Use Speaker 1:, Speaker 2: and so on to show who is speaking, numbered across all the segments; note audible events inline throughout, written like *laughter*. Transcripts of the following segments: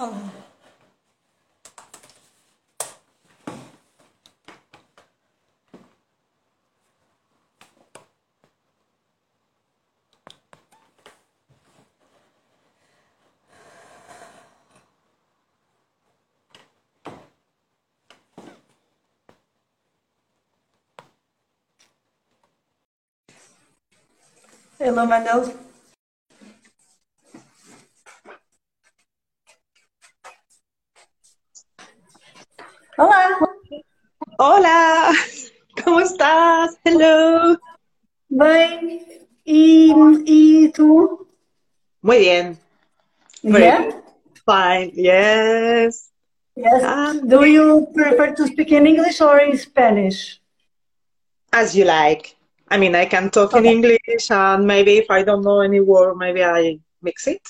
Speaker 1: Oh. Hello, Manuel. Hola,
Speaker 2: Hello.
Speaker 1: bem, e, e tu?
Speaker 2: Muy bien. Very
Speaker 1: Yeah?
Speaker 2: good. Fine. Yes.
Speaker 1: Yes.
Speaker 2: Ah,
Speaker 1: Do you prefer to speak in English or in Spanish?
Speaker 2: as you like. I mean, I can talk in English, and maybe if I don't know any word, maybe I mix it.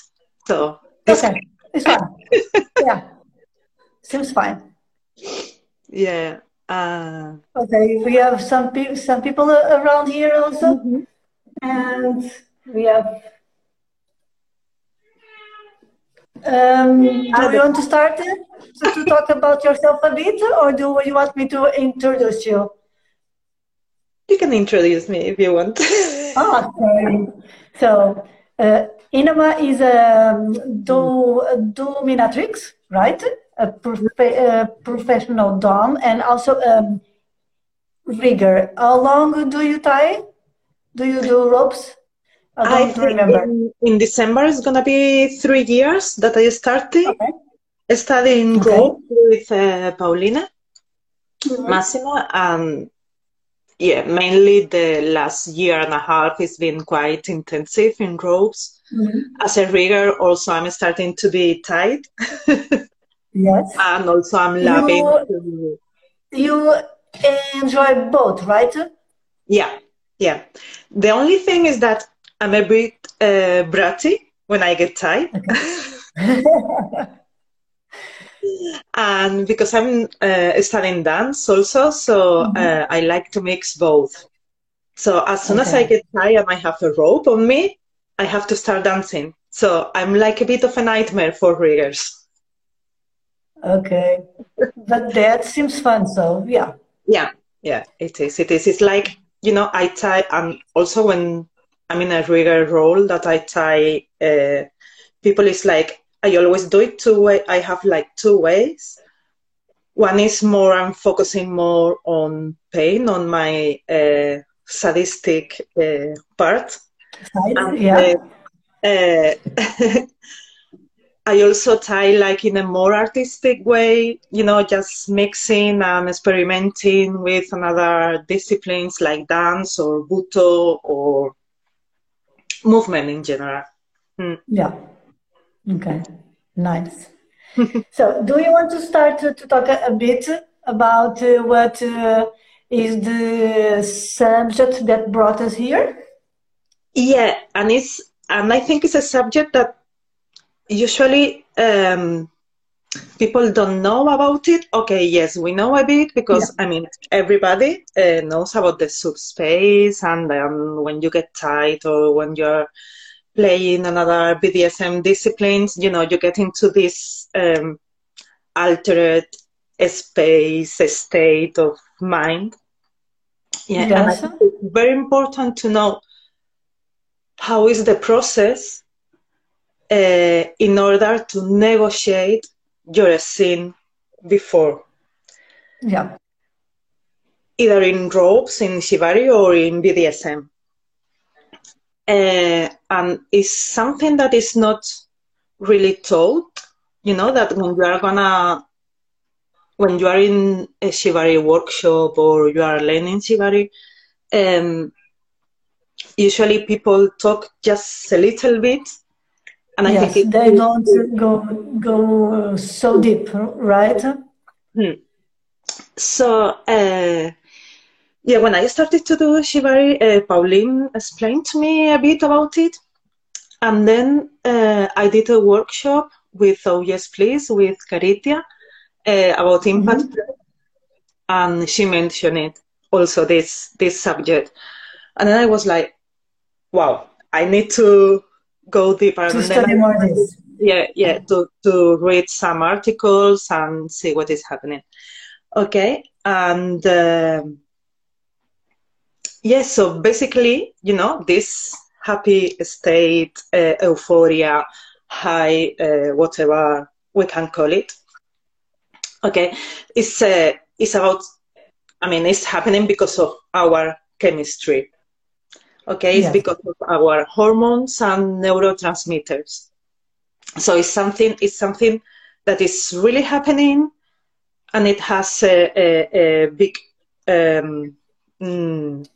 Speaker 2: So it's
Speaker 1: Okay, it's fine. *laughs* Yeah, seems fine.
Speaker 2: yeah. Uh,
Speaker 1: Okay, we have some pe some people around here also,
Speaker 2: mhm.
Speaker 1: and we have. Um, do you want to start to, to talk about yourself a bit, or do you want me to introduce you?
Speaker 2: you can introduce me if you want. *laughs*
Speaker 1: Ah, sorry. So, uh, Inama is a um, do, a dominatrix, right? A, prof- a professional dom and also um, rigger. How long do you tie? Do you do ropes? I
Speaker 2: I think
Speaker 1: remember.
Speaker 2: in, in December it's gonna be three years that I started
Speaker 1: Okay.
Speaker 2: studying
Speaker 1: Okay.
Speaker 2: rope with uh, Paulina.
Speaker 1: Mhm.
Speaker 2: Massimo, and yeah, mainly the last year and a half has been quite intensive in ropes.
Speaker 1: Mhm.
Speaker 2: As a rigger, also I'm starting to be tight, *laughs*
Speaker 1: Yes.
Speaker 2: and also I'm loving
Speaker 1: You you enjoy both, right?
Speaker 2: yeah, yeah. The only thing is that I'm a bit uh, bratty when I get tight, *laughs* and because I'm uh, studying dance also, so
Speaker 1: Mhm.
Speaker 2: uh, I like to mix both. So as soon as I get tired and I have a rope on me, I have to start dancing. So I'm like a bit of a nightmare for riggers.
Speaker 1: Okay. But that seems fun, so yeah.
Speaker 2: Yeah, yeah, it is. It is. It's like, you know, I tie, and also when I'm in a rigger role that I tie uh, people, it's like I always do it two way. I have like two ways. One is more, I'm focusing more on pain, on my uh, sadistic uh, part.
Speaker 1: Yeah.
Speaker 2: uh, *laughs* I also tie like in a more artistic way, you know, just mixing and experimenting with another disciplines like dance or butoh or movement in general. Mm.
Speaker 1: Yeah. Okay. Nice. *laughs* So, do you want to start to, to talk a, a bit about uh, what uh, is the subject that brought us here?
Speaker 2: Yeah, and it's and I think it's a subject that usually um, people don't know about it. Okay, yes, we know a bit because I mean everybody uh, knows about the subspace and um, when you get tight or when you're playing another BDSM disciplines, you know, you get into this um, altered space, state of mind. Yeah,
Speaker 1: Yes.
Speaker 2: very important to know how is the process uh, in order to negotiate your scene before,
Speaker 1: Yeah.
Speaker 2: either in ropes, in shibari, or in BDSM. Uh, and it's something that is not really told, you know, that when you are gonna, when you are in a shibari workshop or you are learning shibari, um, usually people talk just a little bit, and I
Speaker 1: Yes,
Speaker 2: think
Speaker 1: they don't go go so deep, right?
Speaker 2: Hmm. So, uh, yeah, when I started to do Shibari, uh, Pauline explained to me a bit about it. And then uh, I did a workshop with Oh Yes Please with Caritia uh, about impact.
Speaker 1: Mhm.
Speaker 2: And she mentioned it also, this, this subject. And then I was like, wow, I need to go deeper.
Speaker 1: To study more this.
Speaker 2: yeah, yeah, to, to read some articles and see what is happening. Okay, and um, yes, yeah, so basically, you know, this happy state, uh, euphoria, high, uh, whatever we can call it. Okay, it's uh, it's about. I mean, it's happening because of our chemistry. Okay, it's yes. because of our hormones and neurotransmitters. So it's something. It's something that is really happening, and it has a, a, a big um, mm,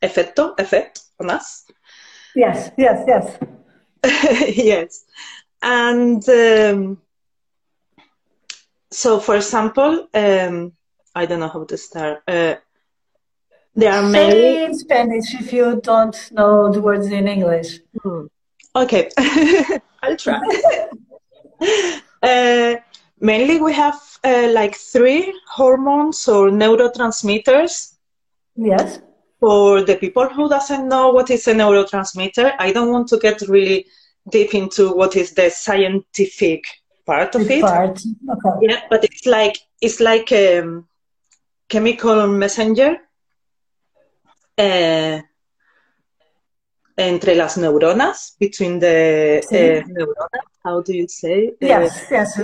Speaker 2: effecto, effect on us.
Speaker 1: Yes, yes, yes. *laughs*
Speaker 2: yes. And um, so, for example, um, I don't know how to start. Uh, there are
Speaker 1: Say many. in Spanish if you don't know the words in English.
Speaker 2: Hmm. Okay, *laughs* I'll try. *laughs* uh, mainly, we have uh, like three hormones or neurotransmitters.
Speaker 1: Yes
Speaker 2: for the people who doesn't know what is a neurotransmitter, I don't want to get really deep into what is the scientific part of it.
Speaker 1: Part. Okay.
Speaker 2: Yeah, but it's like it's like a um, chemical messenger uh, entre las neuronas, between the sí. uh, neuronas. How do you say?
Speaker 1: Yes, uh, yes.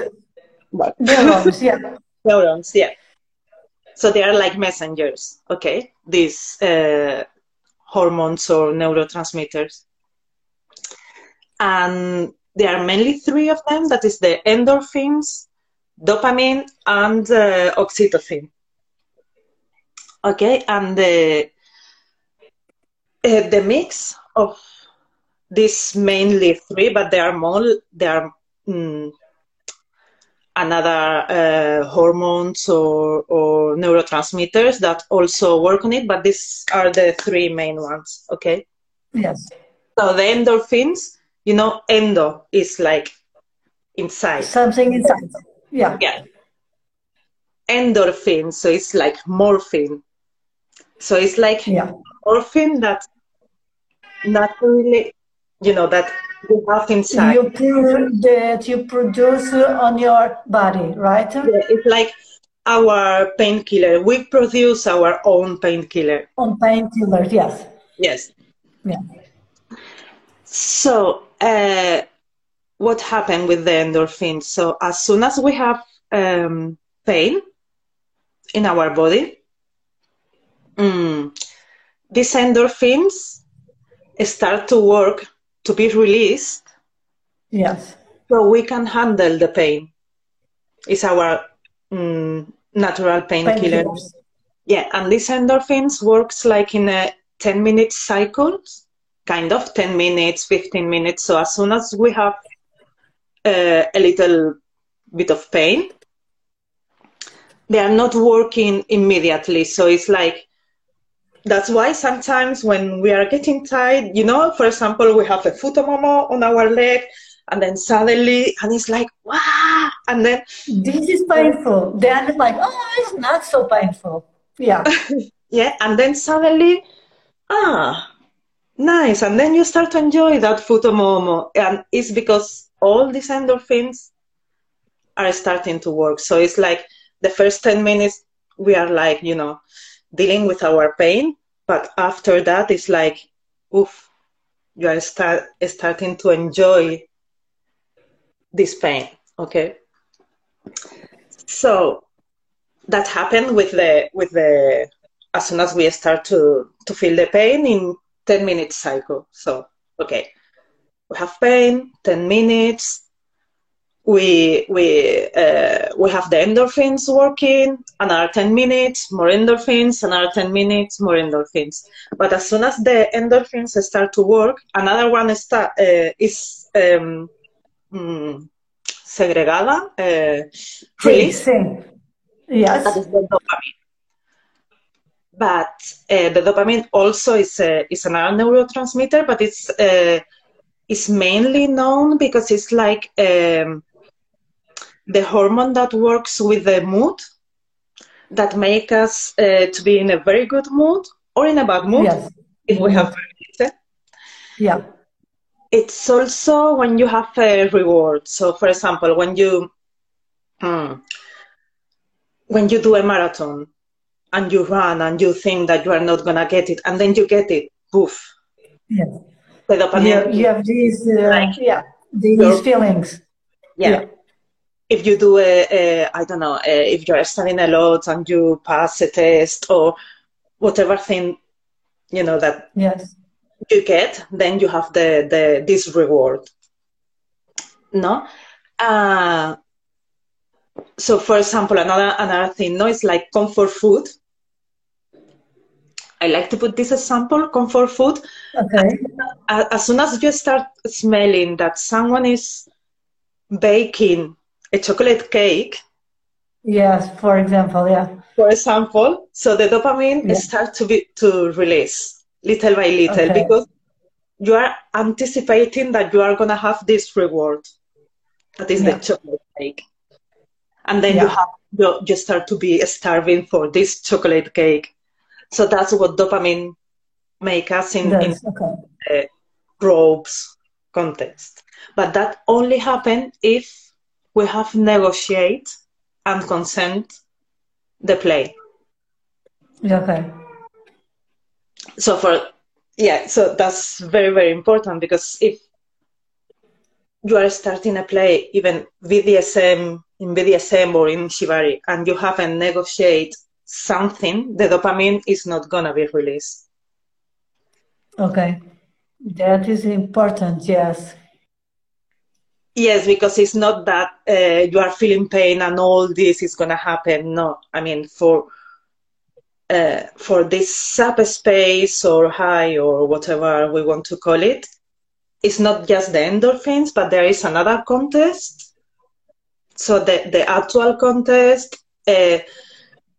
Speaker 1: Neurons, yeah. *laughs*
Speaker 2: Neurons, yeah. So they are like messengers, okay? These uh, hormones or neurotransmitters. And there are mainly three of them that is the endorphins, dopamine, and uh, oxytocin. Okay, and the, uh, the mix of these mainly three, but there are more, there are mm, another uh, hormones or, or neurotransmitters that also work on it, but these are the three main ones, okay?
Speaker 1: Yes.
Speaker 2: So the endorphins, you know, endo is like inside.
Speaker 1: Something inside. Yeah.
Speaker 2: Yeah. Endorphin, so it's like morphine. So it's like
Speaker 1: yeah.
Speaker 2: Morphine that not really, you know, that you have inside.
Speaker 1: You that you produce on your body, right?
Speaker 2: Yeah, it's like our painkiller. We produce our own painkiller.
Speaker 1: On painkiller, yes.
Speaker 2: Yes.
Speaker 1: Yeah.
Speaker 2: So, uh, what happened with the endorphins? So, as soon as we have um, pain in our body, mm, these endorphins start to work to be released.
Speaker 1: Yes.
Speaker 2: So we can handle the pain. It's our mm, natural painkiller. Pain yeah, and these endorphins works like in a 10 minute cycles, kind of 10 minutes, 15 minutes. So as soon as we have uh, a little bit of pain, they are not working immediately. So it's like that's why sometimes when we are getting tired, you know, for example, we have a futomomo on our leg, and then suddenly, and it's like, wow, and then
Speaker 1: this is painful. Then it's like, oh, it's not so painful. Yeah. *laughs*
Speaker 2: yeah, and then suddenly, ah, nice, and then you start to enjoy that futomomo, and it's because all these endorphins are starting to work. So it's like the first ten minutes we are like, you know dealing with our pain, but after that, it's like, oof, you are start, starting to enjoy this pain. Okay. So that happened with the with the as soon as we start to to feel the pain in 10 minutes cycle. So okay, we have pain, 10 minutes, we we uh, we have the endorphins working another 10 minutes more endorphins another 10 minutes more endorphins. But as soon as the endorphins start to work another one start, uh, is um, mm, segregada uh,
Speaker 1: released sí, yes.
Speaker 2: The dopamine. But uh, the dopamine also is a, is another neurotransmitter but it's uh, it's mainly known because it's like um, the hormone that works with the mood that make us uh, to be in a very good mood or in a bad mood
Speaker 1: yes.
Speaker 2: if we have
Speaker 1: yeah
Speaker 2: it's also when you have a reward. So, for example, when you hmm, when you do a marathon and you run and you think that you are not gonna get it, and then you get it, poof.
Speaker 1: Yes. You, you have these, uh, like, yeah, these your, feelings.
Speaker 2: Yeah. yeah. If you do a, a I don't know, a, if you're studying a lot and you pass a test or whatever thing, you know that
Speaker 1: yes
Speaker 2: you get, then you have the, the this reward. No? Uh, so for example, another another thing, no, it's like comfort food. I like to put this example, comfort food.
Speaker 1: Okay.
Speaker 2: As, as soon as you start smelling that someone is baking a chocolate cake.
Speaker 1: Yes, for example, yeah.
Speaker 2: For example, so the dopamine yeah. starts to be to release little by little okay. because you are anticipating that you are going to have this reward that is yeah. the chocolate cake and then yeah. you have you, you start to be starving for this chocolate cake so that's what dopamine make us in, in okay. ropes context but that only happen if we have negotiate and consent the play.
Speaker 1: Okay.
Speaker 2: So for yeah so that's very very important because if you are starting a play even bdsm in bdsm or in shibari and you haven't negotiated something the dopamine is not going to be released.
Speaker 1: Okay. That is important yes
Speaker 2: yes because it's not that uh, you are feeling pain and all this is going to happen no i mean for uh, for this subspace or high or whatever we want to call it, it's not just the endorphins, but there is another contest. So the, the actual contest, uh,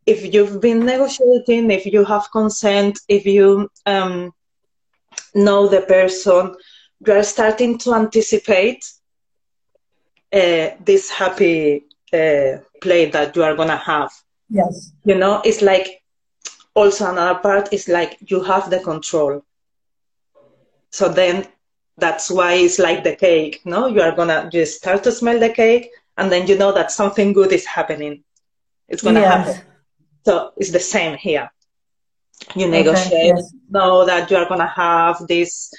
Speaker 2: if you've been negotiating, if you have consent, if you um, know the person, you are starting to anticipate uh, this happy uh, play that you are going to have.
Speaker 1: Yes.
Speaker 2: You know, it's like also another part is like you have the control so then that's why it's like the cake no you are gonna just start to smell the cake and then you know that something good is happening it's gonna yes. happen so it's the same here you negotiate okay, yes. know that you are gonna have this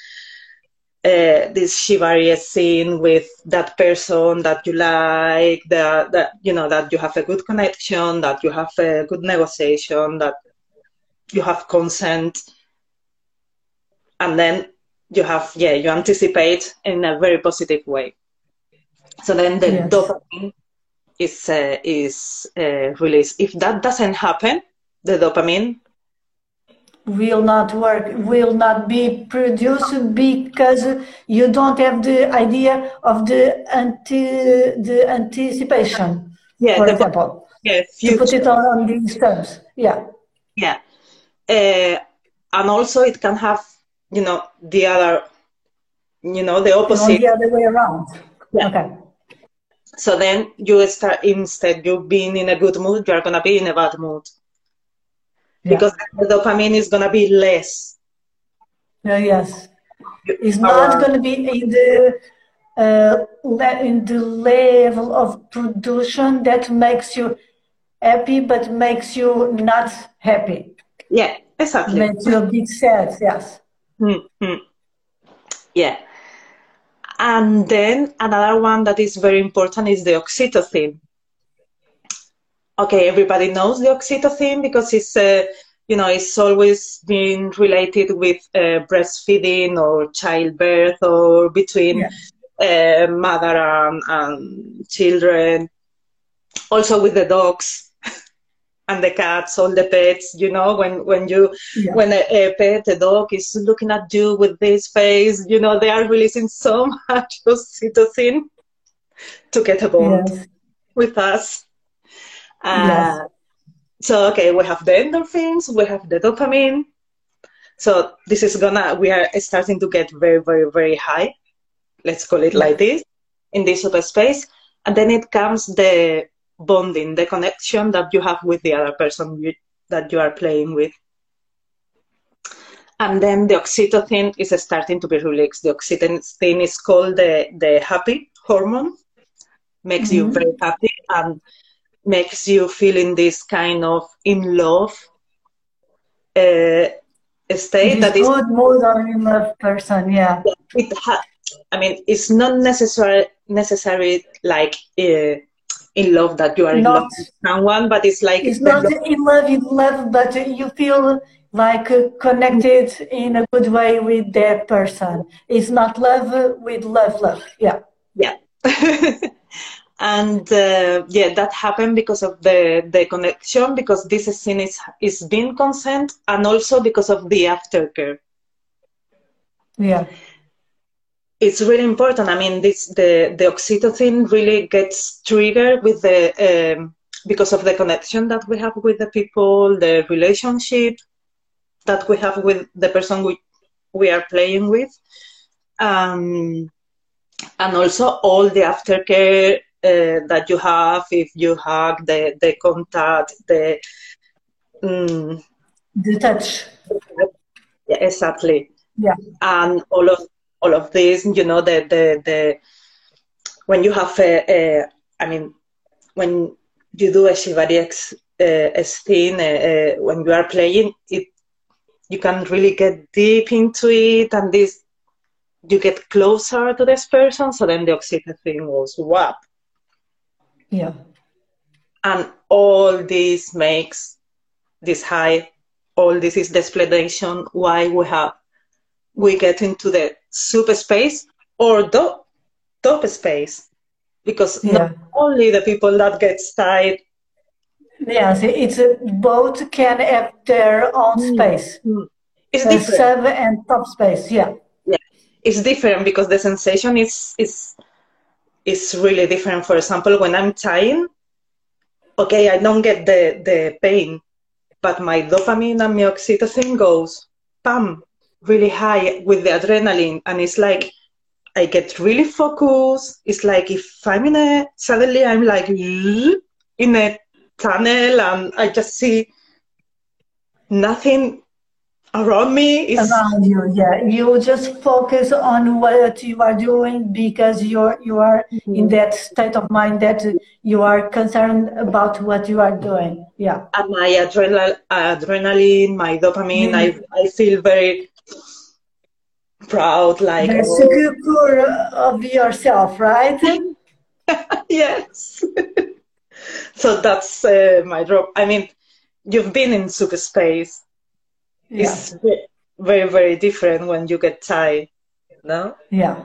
Speaker 2: uh, this shibari scene with that person that you like that, that you know that you have a good connection that you have a good negotiation that you have consent. And then you have yeah you anticipate in a very positive way. So then the yes. dopamine is uh, is uh, released. If that doesn't happen the dopamine
Speaker 1: will not work will not be produced because you don't have the idea of the anti the anticipation yeah for example.
Speaker 2: yeah,
Speaker 1: to put it on, on these terms yeah.
Speaker 2: Yeah. Uh, and also it can have you know the other you know the opposite.
Speaker 1: the other way around. Yeah. okay.
Speaker 2: So then you start instead you being in a good mood you're gonna be in a bad mood yeah. because the dopamine is gonna be less
Speaker 1: uh, yes it's not going to be in the uh, in the level of production that makes you happy but makes you not happy
Speaker 2: yeah, exactly.
Speaker 1: Makes you a bit sad, yes.
Speaker 2: Mm-hmm. Yeah. And then another one that is very important is the oxytocin. Okay, everybody knows the oxytocin because it's, uh, you know, it's always been related with uh, breastfeeding or childbirth or between uh, mother and, and children. Also with the dogs *laughs* and the cats, all the pets, you know, when, when you, yeah. when a, a, pet, a dog is looking at you with this face, you know, they are releasing so *laughs* much oxytocin to get a bond with us. Uh, yes. So, okay, we have the endorphins, we have the dopamine. So this is gonna, we are starting to get very, very, very high. Let's call it like this in this space. And then it comes the bonding, the connection that you have with the other person you, that you are playing with. and then the oxytocin is starting to be released. The oxytocin is called the, the happy hormone, makes mm-hmm. you very happy and makes you feel in this kind of in love uh, state
Speaker 1: that is good mood or in love person. Yeah,
Speaker 2: it ha- I mean, it's not necessary necessary like. Uh, in love that you are in love with someone, but it's like
Speaker 1: it's not love. in love in love, but you feel like uh, connected in a good way with that person. It's not love with love, love. Yeah.
Speaker 2: Yeah. *laughs* and uh, yeah, that happened because of the the connection, because this scene is is being consent, and also because of the aftercare.
Speaker 1: Yeah
Speaker 2: it's really important. I mean, this the the oxytocin really gets triggered with the um, because of the connection that we have with the people, the relationship that we have with the person we we are playing with, um, and also all the aftercare uh, that you have if you hug the the contact, the
Speaker 1: um, the touch.
Speaker 2: Yeah, exactly.
Speaker 1: Yeah,
Speaker 2: and all of all of this, you know, the the the when you have a, a I mean, when you do a shibari uh, scene, uh, uh, when you are playing, it you can really get deep into it, and this you get closer to this person. So then the oxytocin goes up.
Speaker 1: Yeah.
Speaker 2: And all this makes this high. All this is the explanation why we have we get into the subspace or the top space because yeah. not only the people that get tired
Speaker 1: yes it's a, both can have their own mm. space mm.
Speaker 2: it's uh, different
Speaker 1: sub and top space yeah
Speaker 2: yeah it's different because the sensation is is is really different for example when i'm tying okay i don't get the the pain but my dopamine and my oxytocin goes pam really high with the adrenaline and it's like I get really focused. It's like if I'm in a suddenly I'm like in a tunnel and I just see nothing around me.
Speaker 1: It's... Around you, yeah. You just focus on what you are doing because you're you are mm-hmm. in that state of mind that you are concerned about what you are doing. Yeah.
Speaker 2: And my adrenal, adrenaline, my dopamine, mm-hmm. I I feel very proud, like
Speaker 1: Very secure of yourself, right? *laughs*
Speaker 2: yes. *laughs* so that's uh, my drop. I mean, you've been in super Yeah. It's very, very different when you get tired, no?
Speaker 1: Yeah.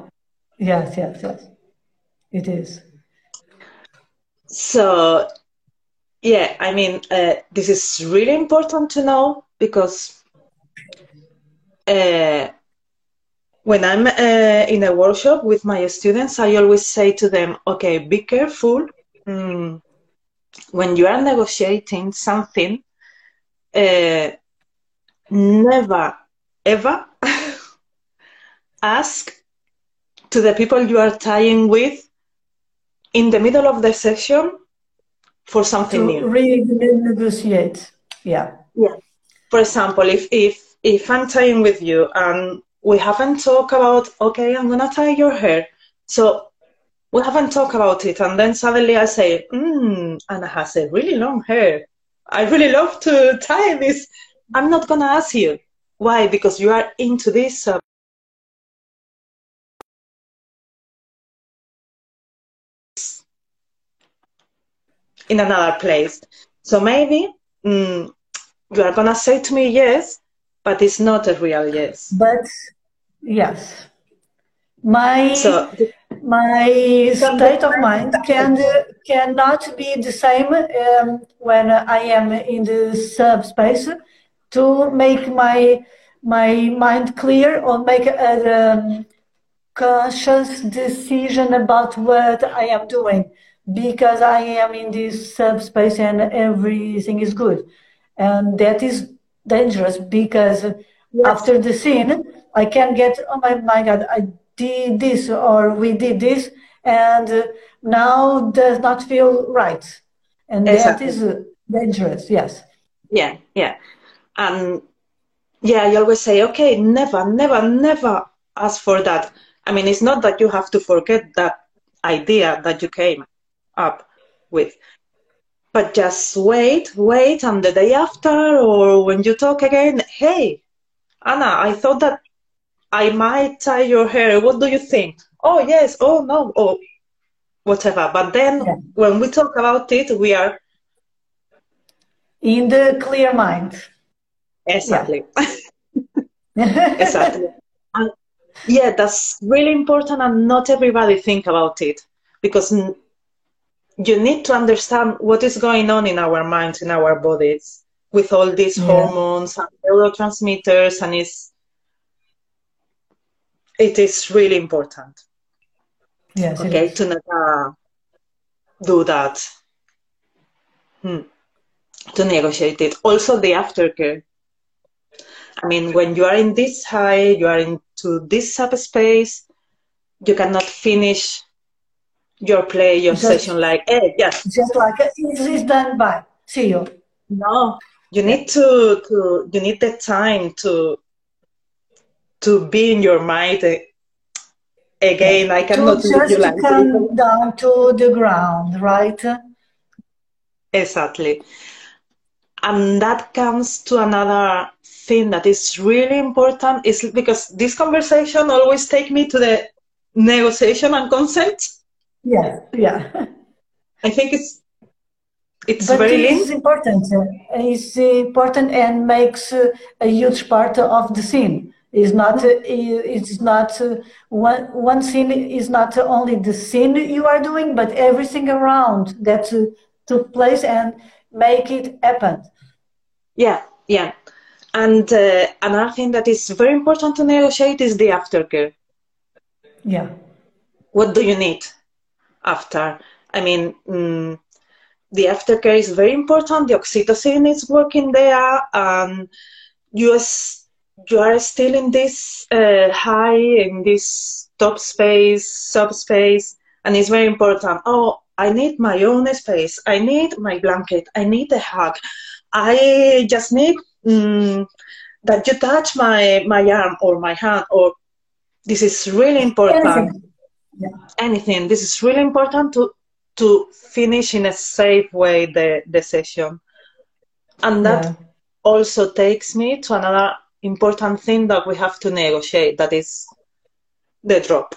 Speaker 1: Yes, yes, yes. It is.
Speaker 2: So, yeah, I mean, uh, this is really important to know because uh, when I'm uh, in a workshop with my students, I always say to them, okay, be careful. Mm, when you are negotiating something, uh, never, ever *laughs* ask to the people you are tying with in the middle of the session for something to new.
Speaker 1: Really negotiate. Yeah.
Speaker 2: Yeah. For example, if if if I'm tying with you and we haven't talked about okay i'm gonna tie your hair so we haven't talked about it and then suddenly i say mm, anna has a really long hair i really love to *laughs* tie this i'm not gonna ask you why because you are into this uh, in another place. So maybe mm, you are gonna say to me yes but it's not a real yes.
Speaker 1: But Yes. My so, my state of mind can cannot be the same um, when I am in the subspace to make my my mind clear or make a um, conscious decision about what I am doing because I am in this subspace and everything is good. And that is dangerous because yes. after the scene, I can get, oh my, my God, I did this or we did this, and now does not feel right. And exactly. that is dangerous, yes.
Speaker 2: Yeah, yeah. And yeah, I always say, okay, never, never, never ask for that. I mean, it's not that you have to forget that idea that you came up with, but just wait, wait, and the day after, or when you talk again, hey, Anna, I thought that I might tie your hair. What do you think? Oh, yes. Oh, no. Oh, whatever. But then yeah. when we talk about it, we are
Speaker 1: in the clear mind.
Speaker 2: Exactly. Yeah. *laughs* exactly. And yeah, that's really important, and not everybody think about it because you need to understand what is going on in our minds, in our bodies, with all these yeah. hormones and neurotransmitters, and it's it is really important.
Speaker 1: Yes.
Speaker 2: Okay, to not uh, do that. Hmm. To negotiate it. Also, the aftercare. I mean, when you are in this high, you are into this subspace, you cannot finish your play, your just, session like, hey, yes.
Speaker 1: Just like it is done by. See you.
Speaker 2: No, you need to, to, you need the time to, to be in your mind eh, again. I cannot
Speaker 1: to just like come down to the ground, right?
Speaker 2: Exactly. And that comes to another thing that is really important is because this conversation always take me to the negotiation and consent.
Speaker 1: Yeah, yeah.
Speaker 2: I think it's it's
Speaker 1: but
Speaker 2: very
Speaker 1: it's important. It's important and makes a huge part of the scene. It's not. It's not one. One scene is not only the scene you are doing, but everything around that took place and make it happen.
Speaker 2: Yeah, yeah. And uh, another thing that is very important to negotiate is the aftercare.
Speaker 1: Yeah.
Speaker 2: What do you need after? I mean, mm, the aftercare is very important. The oxytocin is working there, and you you are still in this uh, high, in this top space, subspace, and it's very important. Oh, I need my own space. I need my blanket. I need a hug. I just need mm, that you touch my my arm or my hand or this is really important anything. Yeah. anything this is really important to to finish in a safe way the the session and that yeah. also takes me to another important thing that we have to negotiate that is the drop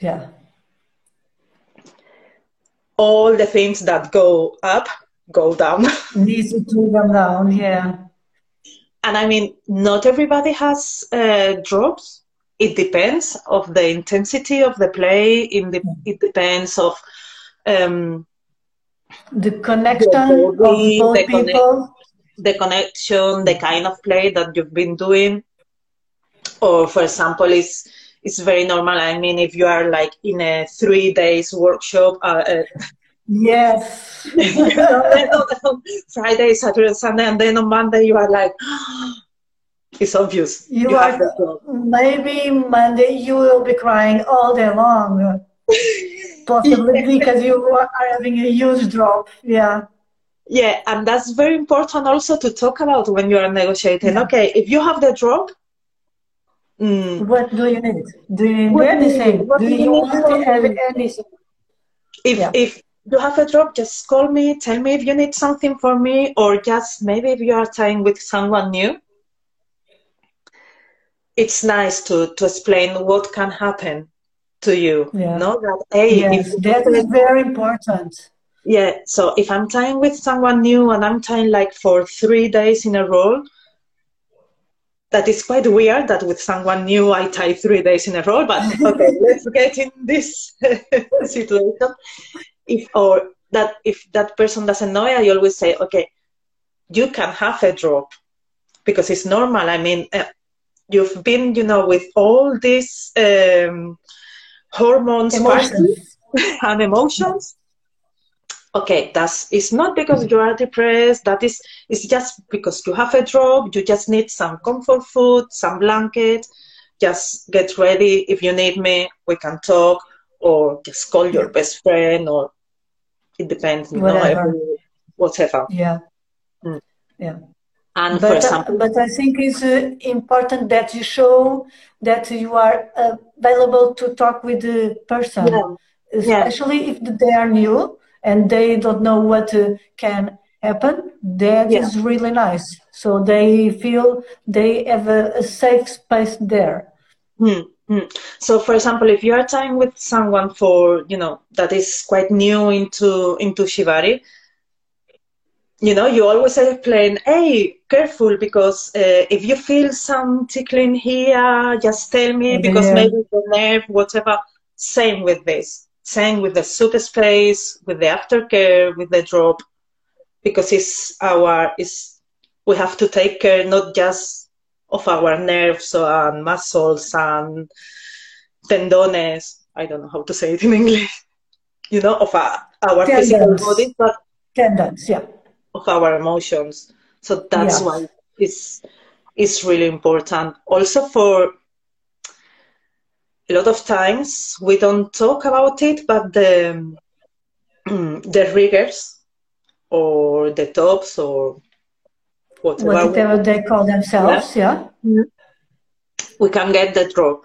Speaker 1: yeah
Speaker 2: all the things that go up go down.
Speaker 1: Needs to come down, yeah.
Speaker 2: And I mean, not everybody has uh, drops. It depends of the intensity of the play. In the, it depends of um,
Speaker 1: the connection the body, of both the people. Connect,
Speaker 2: the connection, the kind of play that you've been doing. Or, for example, is it's very normal. I mean, if you are like in a three days workshop, uh, uh,
Speaker 1: Yes. *laughs*
Speaker 2: Friday, Saturday, Sunday, and then on Monday you are like, *gasps* it's obvious.
Speaker 1: You, you are maybe Monday you will be crying all day long, *laughs* possibly yeah. because you are having a huge drop. Yeah.
Speaker 2: Yeah, and that's very important also to talk about when you are negotiating. Yeah. Okay, if you have the drop,
Speaker 1: mm, what do you need? Do you need anything? Do you, you want anything?
Speaker 2: If yeah. if you have a job? just call me, tell me if you need something for me, or just maybe if you are tying with someone new. It's nice to, to explain what can happen to you.
Speaker 1: Yeah.
Speaker 2: No, that hey,
Speaker 1: yes, if that is very important.
Speaker 2: Yeah. So if I'm tying with someone new and I'm tying like for three days in a row, that is quite weird that with someone new I tie three days in a row, but okay, *laughs* let's get in this *laughs* situation if or that if that person doesn't know it, I always say, okay, you can have a drop because it's normal. I mean, uh, you've been, you know, with all these um, hormones
Speaker 1: emotions. *laughs*
Speaker 2: and emotions. Okay, that's it's not because you are depressed. That is, it's just because you have a drop. You just need some comfort food, some blanket. Just get ready. If you need me, we can talk, or just call your best friend, or it depends, whatever. whatever.
Speaker 1: Yeah. Mm. Yeah.
Speaker 2: And
Speaker 1: but,
Speaker 2: for example,
Speaker 1: but I think it's uh, important that you show that you are uh, available to talk with the person,
Speaker 2: yeah.
Speaker 1: especially yeah. if they are new and they don't know what uh, can happen. That
Speaker 2: Yeah.
Speaker 1: is really nice. So they feel they have a, a safe space there.
Speaker 2: Hmm, hmm. So, for example, if you are talking with someone for you know that is quite new into into shibari, you know, you always explain, "Hey, careful, because uh, if you feel some tickling here, just tell me because
Speaker 1: Yeah.
Speaker 2: maybe the nerve, whatever." Same with this. Same with the subspace, with the aftercare, with the drop, because it's our is we have to take care not just of our nerves and muscles and tendones. I don't know how to say it in English. You know, of uh, our, our physical body, but
Speaker 1: Tendons, yeah.
Speaker 2: of our emotions. So that's why it's it's really important. Also for a lot of times we don't talk about it, but the *clears throat* the riggers or the tops or whatever
Speaker 1: Whatever they call themselves, yeah.
Speaker 2: we can get the drop.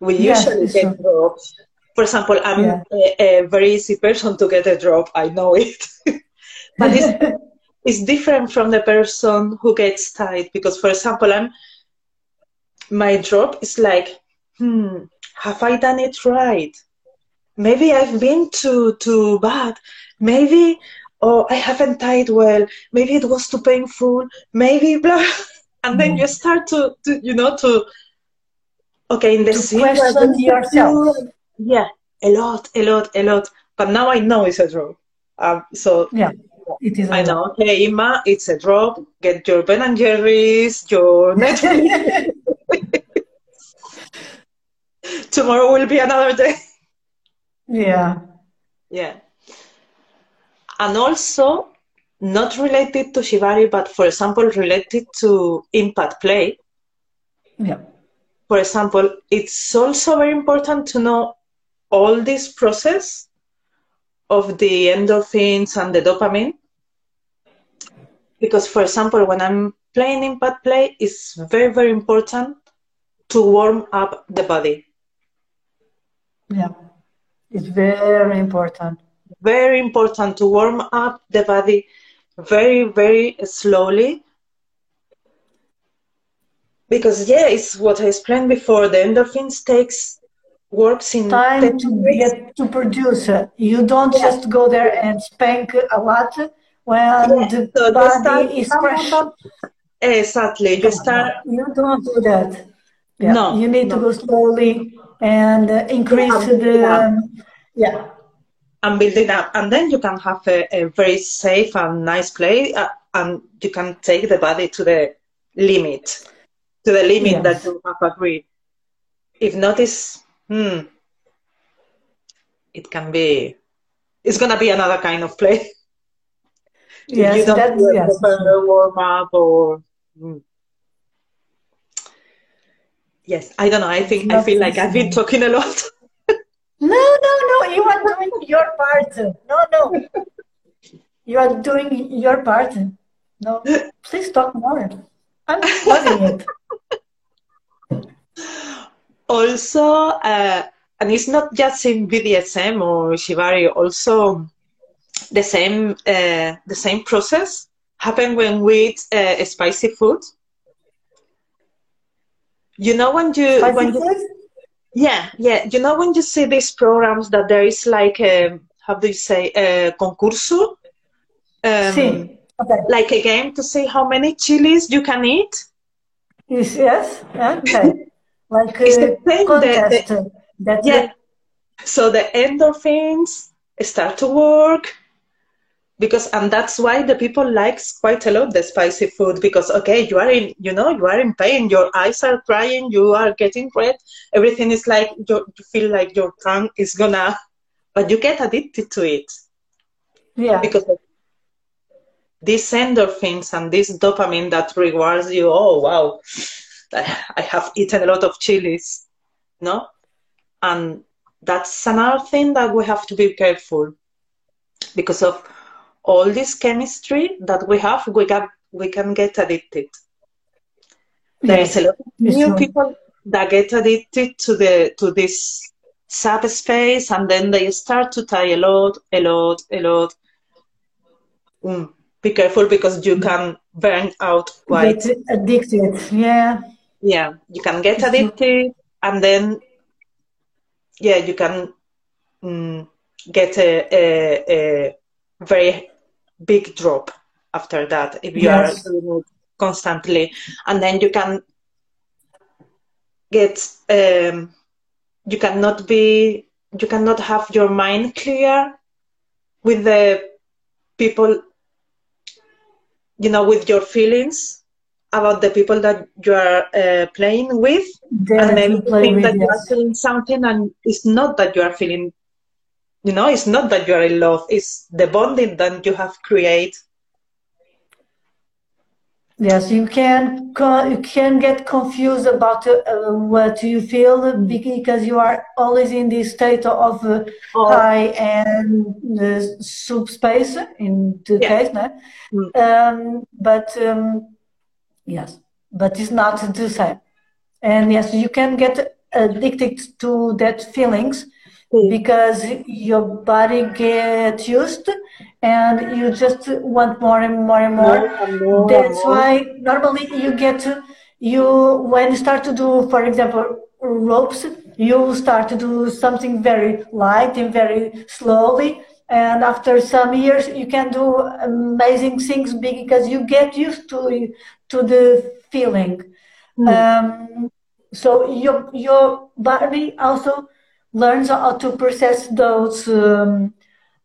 Speaker 2: We
Speaker 1: Yes,
Speaker 2: usually get
Speaker 1: true.
Speaker 2: drops. For example, I'm
Speaker 1: Yeah.
Speaker 2: a, a very easy person to get a drop. I know it, *laughs* but it's *laughs* it's different from the person who gets tied because, for example, I'm my drop is like, hmm, have I done it right? Maybe I've been too too bad. Maybe oh I haven't tied well. Maybe it was too painful. Maybe *laughs* blah. And then you start to, to you know to okay in the
Speaker 1: To question yourself.
Speaker 2: Yeah, a lot, a lot, a lot. But now I know it's a drop. Um, so
Speaker 1: Yeah, it is.
Speaker 2: I know, okay, Emma, it's a drop. Get your Ben and Jerry's, your *laughs* Netflix. *laughs* Tomorrow will be another day.
Speaker 1: yeah.
Speaker 2: Yeah. And also, not related to Shibari, but for example, related to impact play.
Speaker 1: Yeah.
Speaker 2: For example, it's also very important to know all this process of the endorphins and the dopamine. Because, for example, when I'm playing impact play, it's very, very important to warm up the body.
Speaker 1: Yeah. It's very important.
Speaker 2: Very important to warm up the body very, very slowly. Because, yeah, it's what I explained before. The endorphins takes works in
Speaker 1: Time to get to produce. You don't
Speaker 2: Yeah.
Speaker 1: just go there and spank a lot when
Speaker 2: Yeah,
Speaker 1: the
Speaker 2: so start-
Speaker 1: body is fresh.
Speaker 2: Exactly. You start
Speaker 1: You don't do that. Yeah.
Speaker 2: No,
Speaker 1: You need to go slowly and uh, increase the.
Speaker 2: yeah. And building up, and then you can have a, a very safe and nice play, uh, and you can take the body to the limit, to the limit that you have agreed. If not, it's, hmm, it can be, it's gonna be another kind of play. *laughs*
Speaker 1: Yes,
Speaker 2: you don't
Speaker 1: that,
Speaker 2: do
Speaker 1: yes.
Speaker 2: warm up or. hmm. Yes, I don't know. I think I feel like I've been talking a lot. *laughs*
Speaker 1: No, no, no. You are doing your part. No, no. You are doing your part. No, please talk more. I'm loving it.
Speaker 2: also uh, and it's not just in BDSM or Shibari also the same uh, the same process happen when we eat uh, spicy food you know when you
Speaker 1: Spicy
Speaker 2: when you
Speaker 1: food?
Speaker 2: Yeah yeah you know when you see these programs that there is like a, how do you say a concurso um,
Speaker 1: Sí. Okay.
Speaker 2: like a game to see how many chilies you can eat
Speaker 1: Yes, yes. Okay. *laughs* Like
Speaker 2: It's
Speaker 1: a
Speaker 2: the same, the- the-
Speaker 1: contest.
Speaker 2: Yeah. So the endorphins start to work because, and that's why the people likes quite a lot the spicy food because, okay, you are in, you know, you are in pain, your eyes are crying, you are getting red, everything is like, you, you feel like your tongue is gonna, but you get addicted to it
Speaker 1: Yeah.
Speaker 2: because of these endorphins and this dopamine that rewards you, oh, wow, I have eaten a lot of chilies, no? And that's another thing that we have to be careful because of all this chemistry that we have we got we can get addicted. There is a lot of new
Speaker 1: true.
Speaker 2: people that get addicted to the to this subspace, and then they start to tie a lot, a lot, a lot. Mm. Be careful because you can burn out quite.
Speaker 1: Get addicted. Yeah.
Speaker 2: Yeah, you can get addicted, and then yeah, you can mm, get a, a, a very big drop after that if you
Speaker 1: Yes.
Speaker 2: are doing it constantly, and then you can get um, you cannot be you cannot have your mind clear with the people you know with your feelings about the people that you are uh, playing with.
Speaker 1: That
Speaker 2: and then
Speaker 1: you
Speaker 2: think
Speaker 1: with,
Speaker 2: that you are feeling something and it's not that you are feeling you know it's not that you are in love it's the bonding that you have created
Speaker 1: Yes, you can you can get confused about uh, what you feel because you are always in this state of uh,
Speaker 2: Oh.
Speaker 1: high and uh, subspace in the
Speaker 2: Yeah.
Speaker 1: case, no?
Speaker 2: Mm.
Speaker 1: Um, but um, yes, but it's not the same. And yes, you can get addicted to that feelings. Because your body gets used and you just want more and more and more.
Speaker 2: More and more and
Speaker 1: That's
Speaker 2: more.
Speaker 1: why normally you get to, you when you start to do, for example, ropes, you start to do something very light and very slowly. And after some years, you can do amazing things because you get used to to the feeling.
Speaker 2: Mm.
Speaker 1: Um, so your your body also learns how to process those um,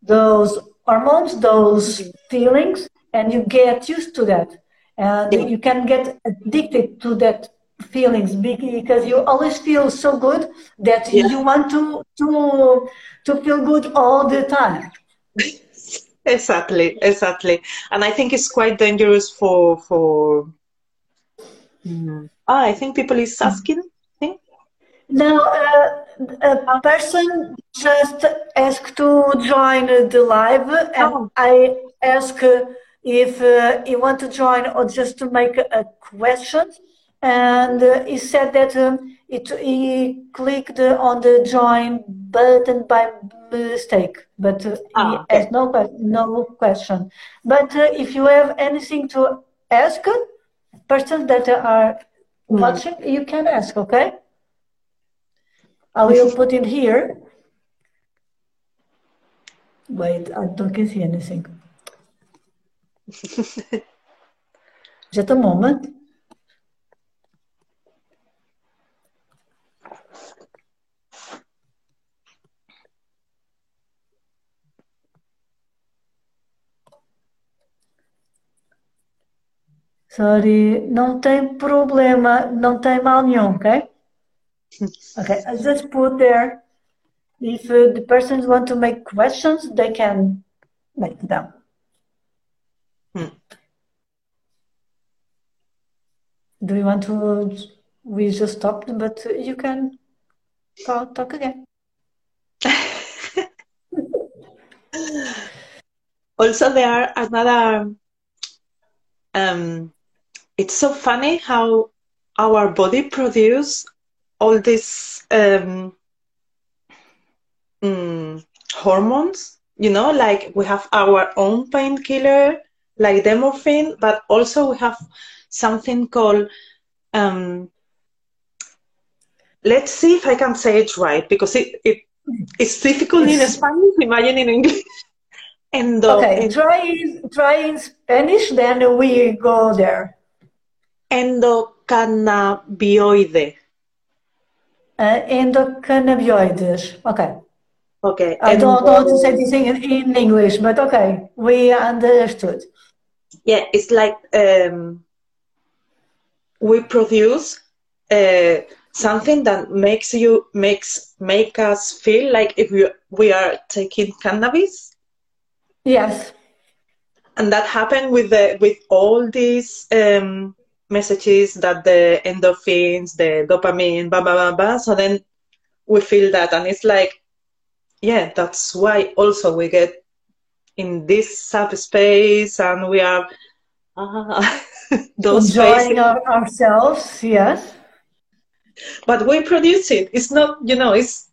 Speaker 1: those hormones, those feelings, and you get used to that. And
Speaker 2: Yeah.
Speaker 1: you can get addicted to that feelings because you always feel so good that
Speaker 2: Yeah.
Speaker 1: you want to to to feel good all the time. *laughs*
Speaker 2: Exactly, exactly. And I think it's quite dangerous for for Mm. ah, I think people is asking. I think.
Speaker 1: Now, uh, a person just asked to join the live, and
Speaker 2: Oh.
Speaker 1: I ask if uh, he want to join or just to make a question. And uh, he said that um, it, he clicked on the join button by mistake, but uh,
Speaker 2: Ah,
Speaker 1: he
Speaker 2: okay.
Speaker 1: has no no question. But uh, if you have anything to ask, persons that are
Speaker 2: Mm.
Speaker 1: watching, you can ask, okay? I will put it here. Wait, I don't see anything. Just a moment. Sorry, não tem problema, não tem mal nenhum, okay? Okay, I just put there. If uh, the persons want to make questions, they can make them.
Speaker 2: Hmm.
Speaker 1: Do you want to? We just stopped, but you can talk, talk again. *laughs*
Speaker 2: Also, there are another. Um, it's so funny how our body produce all these um, mm, hormones. You know, like we have our own painkiller, like the morphine, but also we have something called. Um, let's see if I can say it right because it, it it's difficult in Spanish. Imagine in English. *laughs* Endo,
Speaker 1: Okay, try try in Spanish, then we go there.
Speaker 2: endocannabinoide.
Speaker 1: Uh, endocannabinoids. Okay.
Speaker 2: Okay.
Speaker 1: I don't know to say this in, in English, but okay, we understood.
Speaker 2: Yeah, it's like um, we produce uh, something that makes you makes make us feel like if we we are taking cannabis,
Speaker 1: Yes.
Speaker 2: and that happened with the with all these um, messages that the endorphins, the dopamine, blah blah blah blah. So then we feel that, and it's like, yeah, that's why also we get in this subspace, and we are Ah, *laughs* those
Speaker 1: enjoying our, ourselves, yes.
Speaker 2: But we produce it. It's not, you know, it's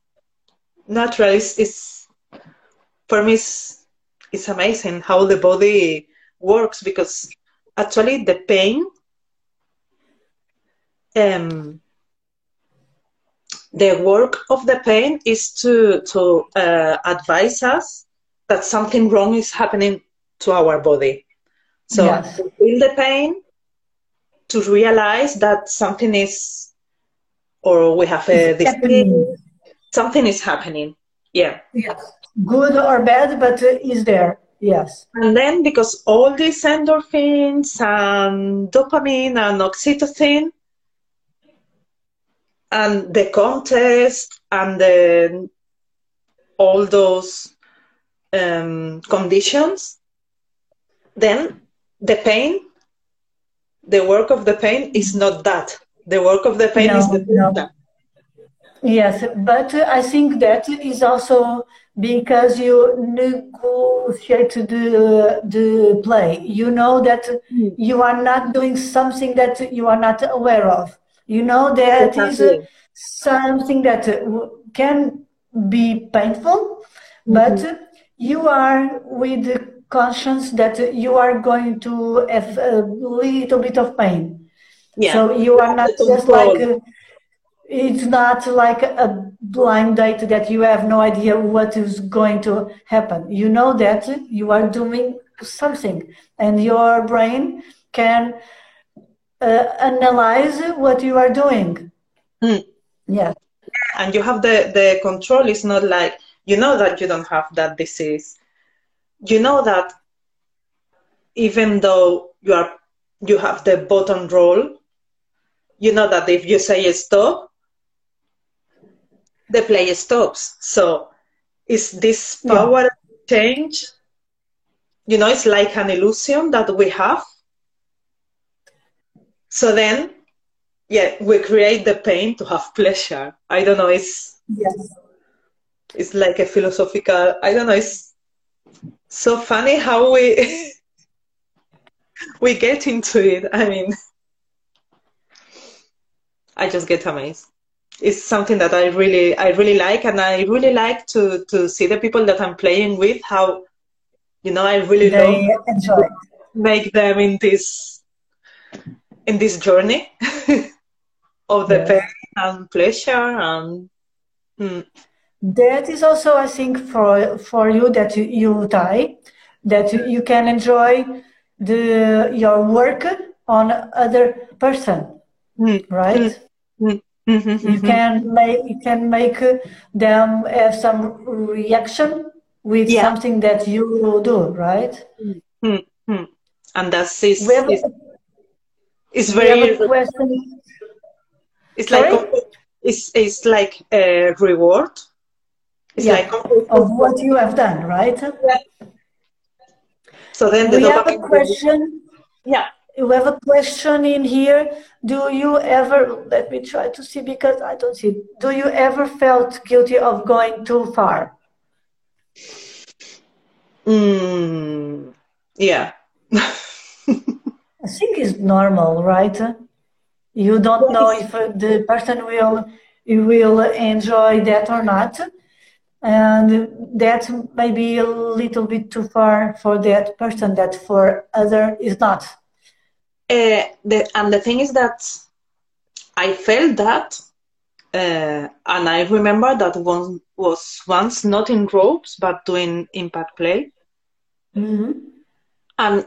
Speaker 2: natural. It's, it's for me, it's, it's amazing how the body works because actually the pain um, the work of the pain is to to uh, advise us that something wrong is happening to our body. So
Speaker 1: Yes.
Speaker 2: to feel the pain, to realize that something is, or we have a disease, something is happening. Yeah.
Speaker 1: Yes. Good or bad, but uh, is there. Yes.
Speaker 2: And then because all these endorphins and dopamine and oxytocin and the contest and the, all those um, conditions, then the pain, the work of the pain is not that. The work of the pain
Speaker 1: No,
Speaker 2: is the
Speaker 1: no.
Speaker 2: pleasure.
Speaker 1: Yes, but I think that is also because you negotiate the the play. You know that you are not doing something that you are not aware of. You know that is uh, something that uh, can be painful, but uh, you are with the conscience that you are going to have a little bit of pain.
Speaker 2: Yeah.
Speaker 1: So you are not just like uh, it's not like a blind date that you have no idea what is going to happen. You know that you are doing something, and your brain can uh, analyze what you are doing.
Speaker 2: Mm.
Speaker 1: Yeah,
Speaker 2: and you have the the control It's not like you know that you don't have that disease you know that even though you are you have the button roll you know that if you say stop the play stops so is this
Speaker 1: Yeah.
Speaker 2: power change you know it's like an illusion that we have so then yeah we create the pain to have pleasure. I don't know it's
Speaker 1: yes,
Speaker 2: it's like a philosophical i don't know it's so funny how we *laughs* we get into it. I mean i just get amazed. It's something that i really i really like and i really like to to see the people that i'm playing with how you know i really
Speaker 1: they
Speaker 2: love
Speaker 1: enjoy.
Speaker 2: make them in this in this journey *laughs* of the
Speaker 1: Yes.
Speaker 2: pain and pleasure and mm,
Speaker 1: That is also, I think, for for you that you, you Ty, that you, can enjoy the your work on other person,
Speaker 2: mm,
Speaker 1: right?
Speaker 2: mm, mm, mm,
Speaker 1: You can make you can make them have some reaction with
Speaker 2: Yeah.
Speaker 1: something that you do, right?
Speaker 2: mm, mm. and that's is,
Speaker 1: We have,
Speaker 2: is,
Speaker 1: have
Speaker 2: very
Speaker 1: question.
Speaker 2: it's like
Speaker 1: Sorry?
Speaker 2: it's it's like a reward it's
Speaker 1: Yeah.
Speaker 2: like
Speaker 1: Of what you have done, right? Yeah.
Speaker 2: so then the
Speaker 1: We have a question.
Speaker 2: yeah
Speaker 1: You have a question in here. Do you ever, let me try to see because I don't see. Do you ever felt guilty of going too far?
Speaker 2: mm, yeah
Speaker 1: I think it's normal, right? You don't know if the person will will enjoy that or not, and that may be a little bit too far for that person. That for other is not.
Speaker 2: Uh, the, and the thing is that I felt that, uh, and I remember that one was once not in ropes but doing impact play.
Speaker 1: hmm
Speaker 2: And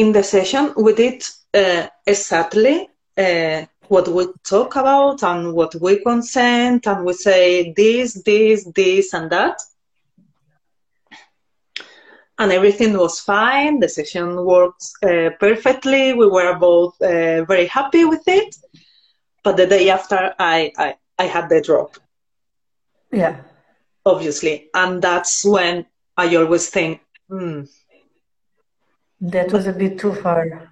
Speaker 2: in the session, we did uh, exactly uh, what we talk about and what we consent, and we say this, this, this, and that. And everything was fine. The session worked uh, perfectly. We were both uh, very happy with it. But the day after, I, I, I had the drop,
Speaker 1: Yeah.
Speaker 2: obviously. And that's when I always think, hmm,
Speaker 1: That was a bit too far.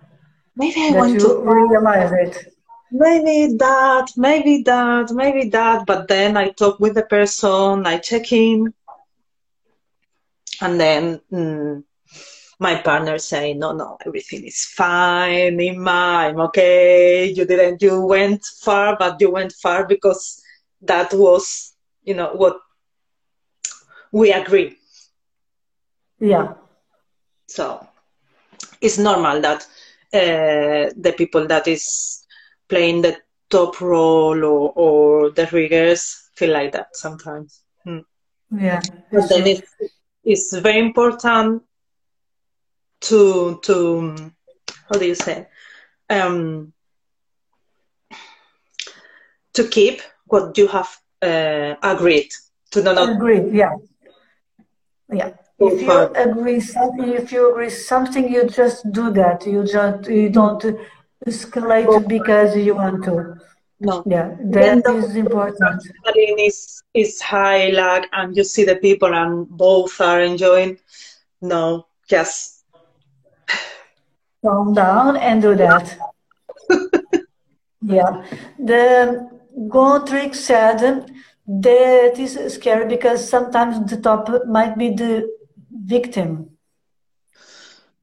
Speaker 2: maybe I
Speaker 1: That
Speaker 2: want to
Speaker 1: realize it.
Speaker 2: maybe that, maybe that, maybe that. But then I talk with the person, I check in, and then mm, my partner say, no, no, everything is fine, Inma, I'm okay. You didn't, you went far, but you went far because that was, you know, what we agree.
Speaker 1: Yeah.
Speaker 2: So it's normal that uh, the people that is playing the top role or, or the riggers feel like that sometimes. Hmm.
Speaker 1: Yeah.
Speaker 2: But then it's, it's very important to to how do you say um, to keep what you have uh, agreed to not
Speaker 1: agree yeah yeah if you agree something if you agree something you just do that. You just you don't escalate because you want to.
Speaker 2: No.
Speaker 1: Yeah that is important.
Speaker 2: is is high lag and you see the people and both are enjoying. No just
Speaker 1: calm down and do that. *laughs* Yeah. The Gotrek said that is scary because sometimes the top might be the victim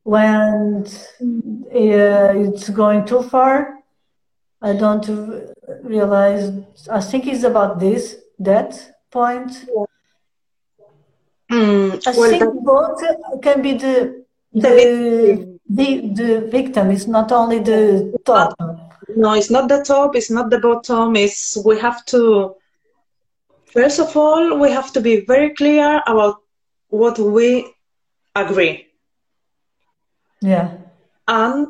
Speaker 1: when uh, it's going too far. I don't realize. I think it's about this that point.
Speaker 2: Mm,
Speaker 1: I well, think both can be the the, the the victim. It's not only the top.
Speaker 2: No, it's not the top. It's not the bottom. It's we have to. First of all, we have to be very clear about what we agree.
Speaker 1: Yeah.
Speaker 2: And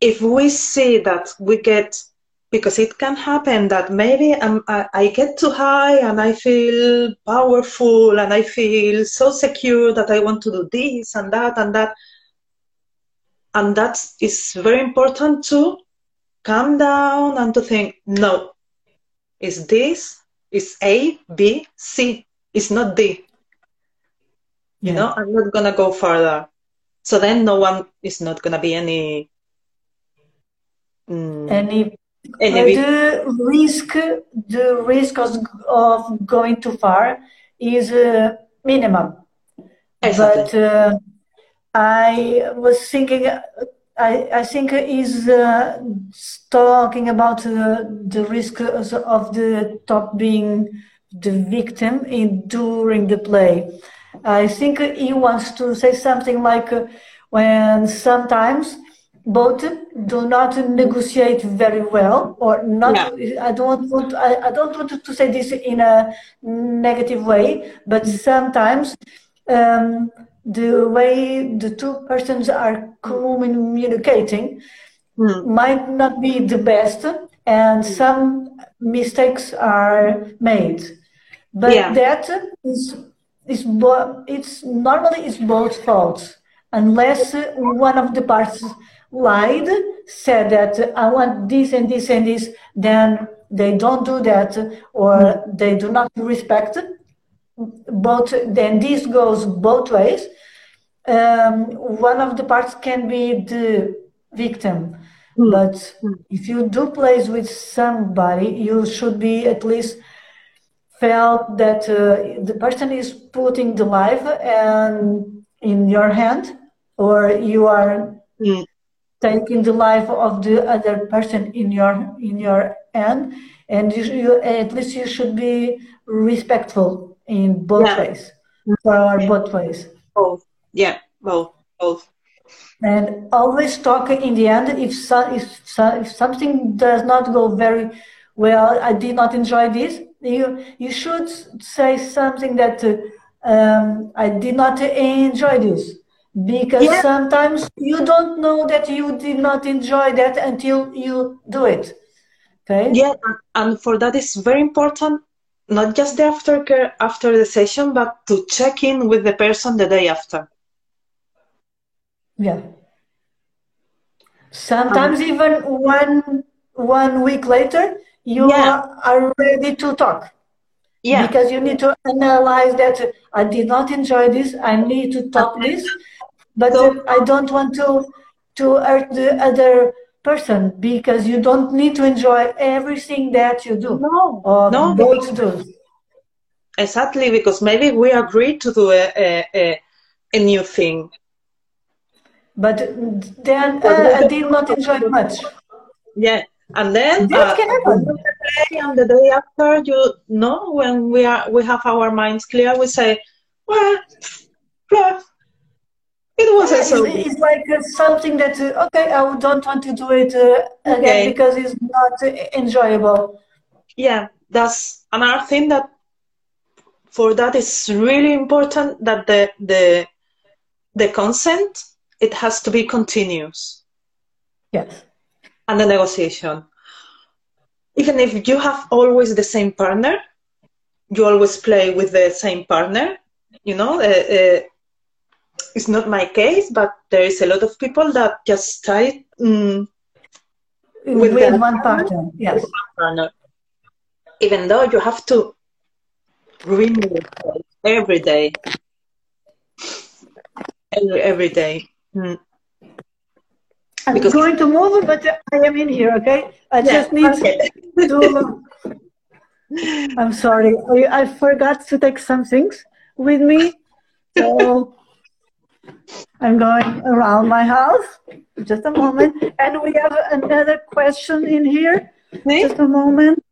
Speaker 2: if we see that we get, because it can happen that maybe I'm, I, I get too high and I feel powerful and I feel so secure that I want to do this and that and that. And that is very important to calm down and to think, no, is this, is A, B, C, it's not D. You know, I'm not gonna go further. So then no one is not gonna be any
Speaker 1: mm, any any the risk the risk of, of going too far is uh, minimum. Exactly. But uh, I was thinking I, I think is uh, talking about uh, the risk of the top being the victim in during the play. I think he wants to say something like uh, when sometimes both do not negotiate very well or not yeah. i don't want I, I don't want to say this in a negative way but mm. sometimes um, the way the two persons are communicating mm. might not be the best and mm. some mistakes are made but yeah. that is is bo- it's normally it's both faults unless one of the parts lied said that i want this and this and this then they don't do that or they do not respect. Both then this goes both ways. Um, one of the parts can be the victim. Mm. but if you do plays with somebody you should be at least felt that uh, the person is putting the life and in your hand or you are mm. taking the life of the other person in your in your hand and you, you at least you should be respectful in both yeah. ways for both ways
Speaker 2: both yeah both both
Speaker 1: and always talk in the end if, so, if, so, if something does not go very well i did not enjoy this you you should say something that um, I did not enjoy this because yeah. sometimes you don't know that you did not enjoy that until you do it. Okay.
Speaker 2: Yeah, and for that is very important not just the aftercare after the session, but to check in with the person the day after.
Speaker 1: Yeah. Sometimes um, even one one week later, you yeah. are ready to talk. Yeah. Because you need to analyze that I did not enjoy this, I need to talk this, but so, I don't want to to hurt the other person because you don't need to enjoy everything that you do.
Speaker 2: No, or no,
Speaker 1: both do.
Speaker 2: Exactly, because maybe we agreed to do a, a, a, a new thing.
Speaker 1: but then uh, I did not enjoy much.
Speaker 2: Yeah, and then uh,
Speaker 1: can happen.
Speaker 2: when we play and the day after, you know, when we are we have our minds clear, we say, well, well it wasn't
Speaker 1: It's,
Speaker 2: so good.
Speaker 1: it's like uh, something that uh, okay, I don't want to do it uh, again
Speaker 2: Okay.
Speaker 1: because it's not uh, enjoyable.
Speaker 2: Yeah, that's another thing that for that is really important that the the the consent it has to be continuous
Speaker 1: Yes.
Speaker 2: And the negotiation. Even if you have always the same partner, you always play with the same partner. You know, uh, uh, it's not my case, but there is a lot of people that just stay mm,
Speaker 1: With,
Speaker 2: With the-
Speaker 1: one partner. Yes.
Speaker 2: partner, even though you have to renew every day, every, every day. Mm.
Speaker 1: I'm
Speaker 2: Because-
Speaker 1: going to move, but I am in here. Okay. I just need
Speaker 2: okay.
Speaker 1: to. I'm sorry. I, I forgot to take some things with me, so I'm going around my house. Just a moment, and we have another question in here. Just a moment.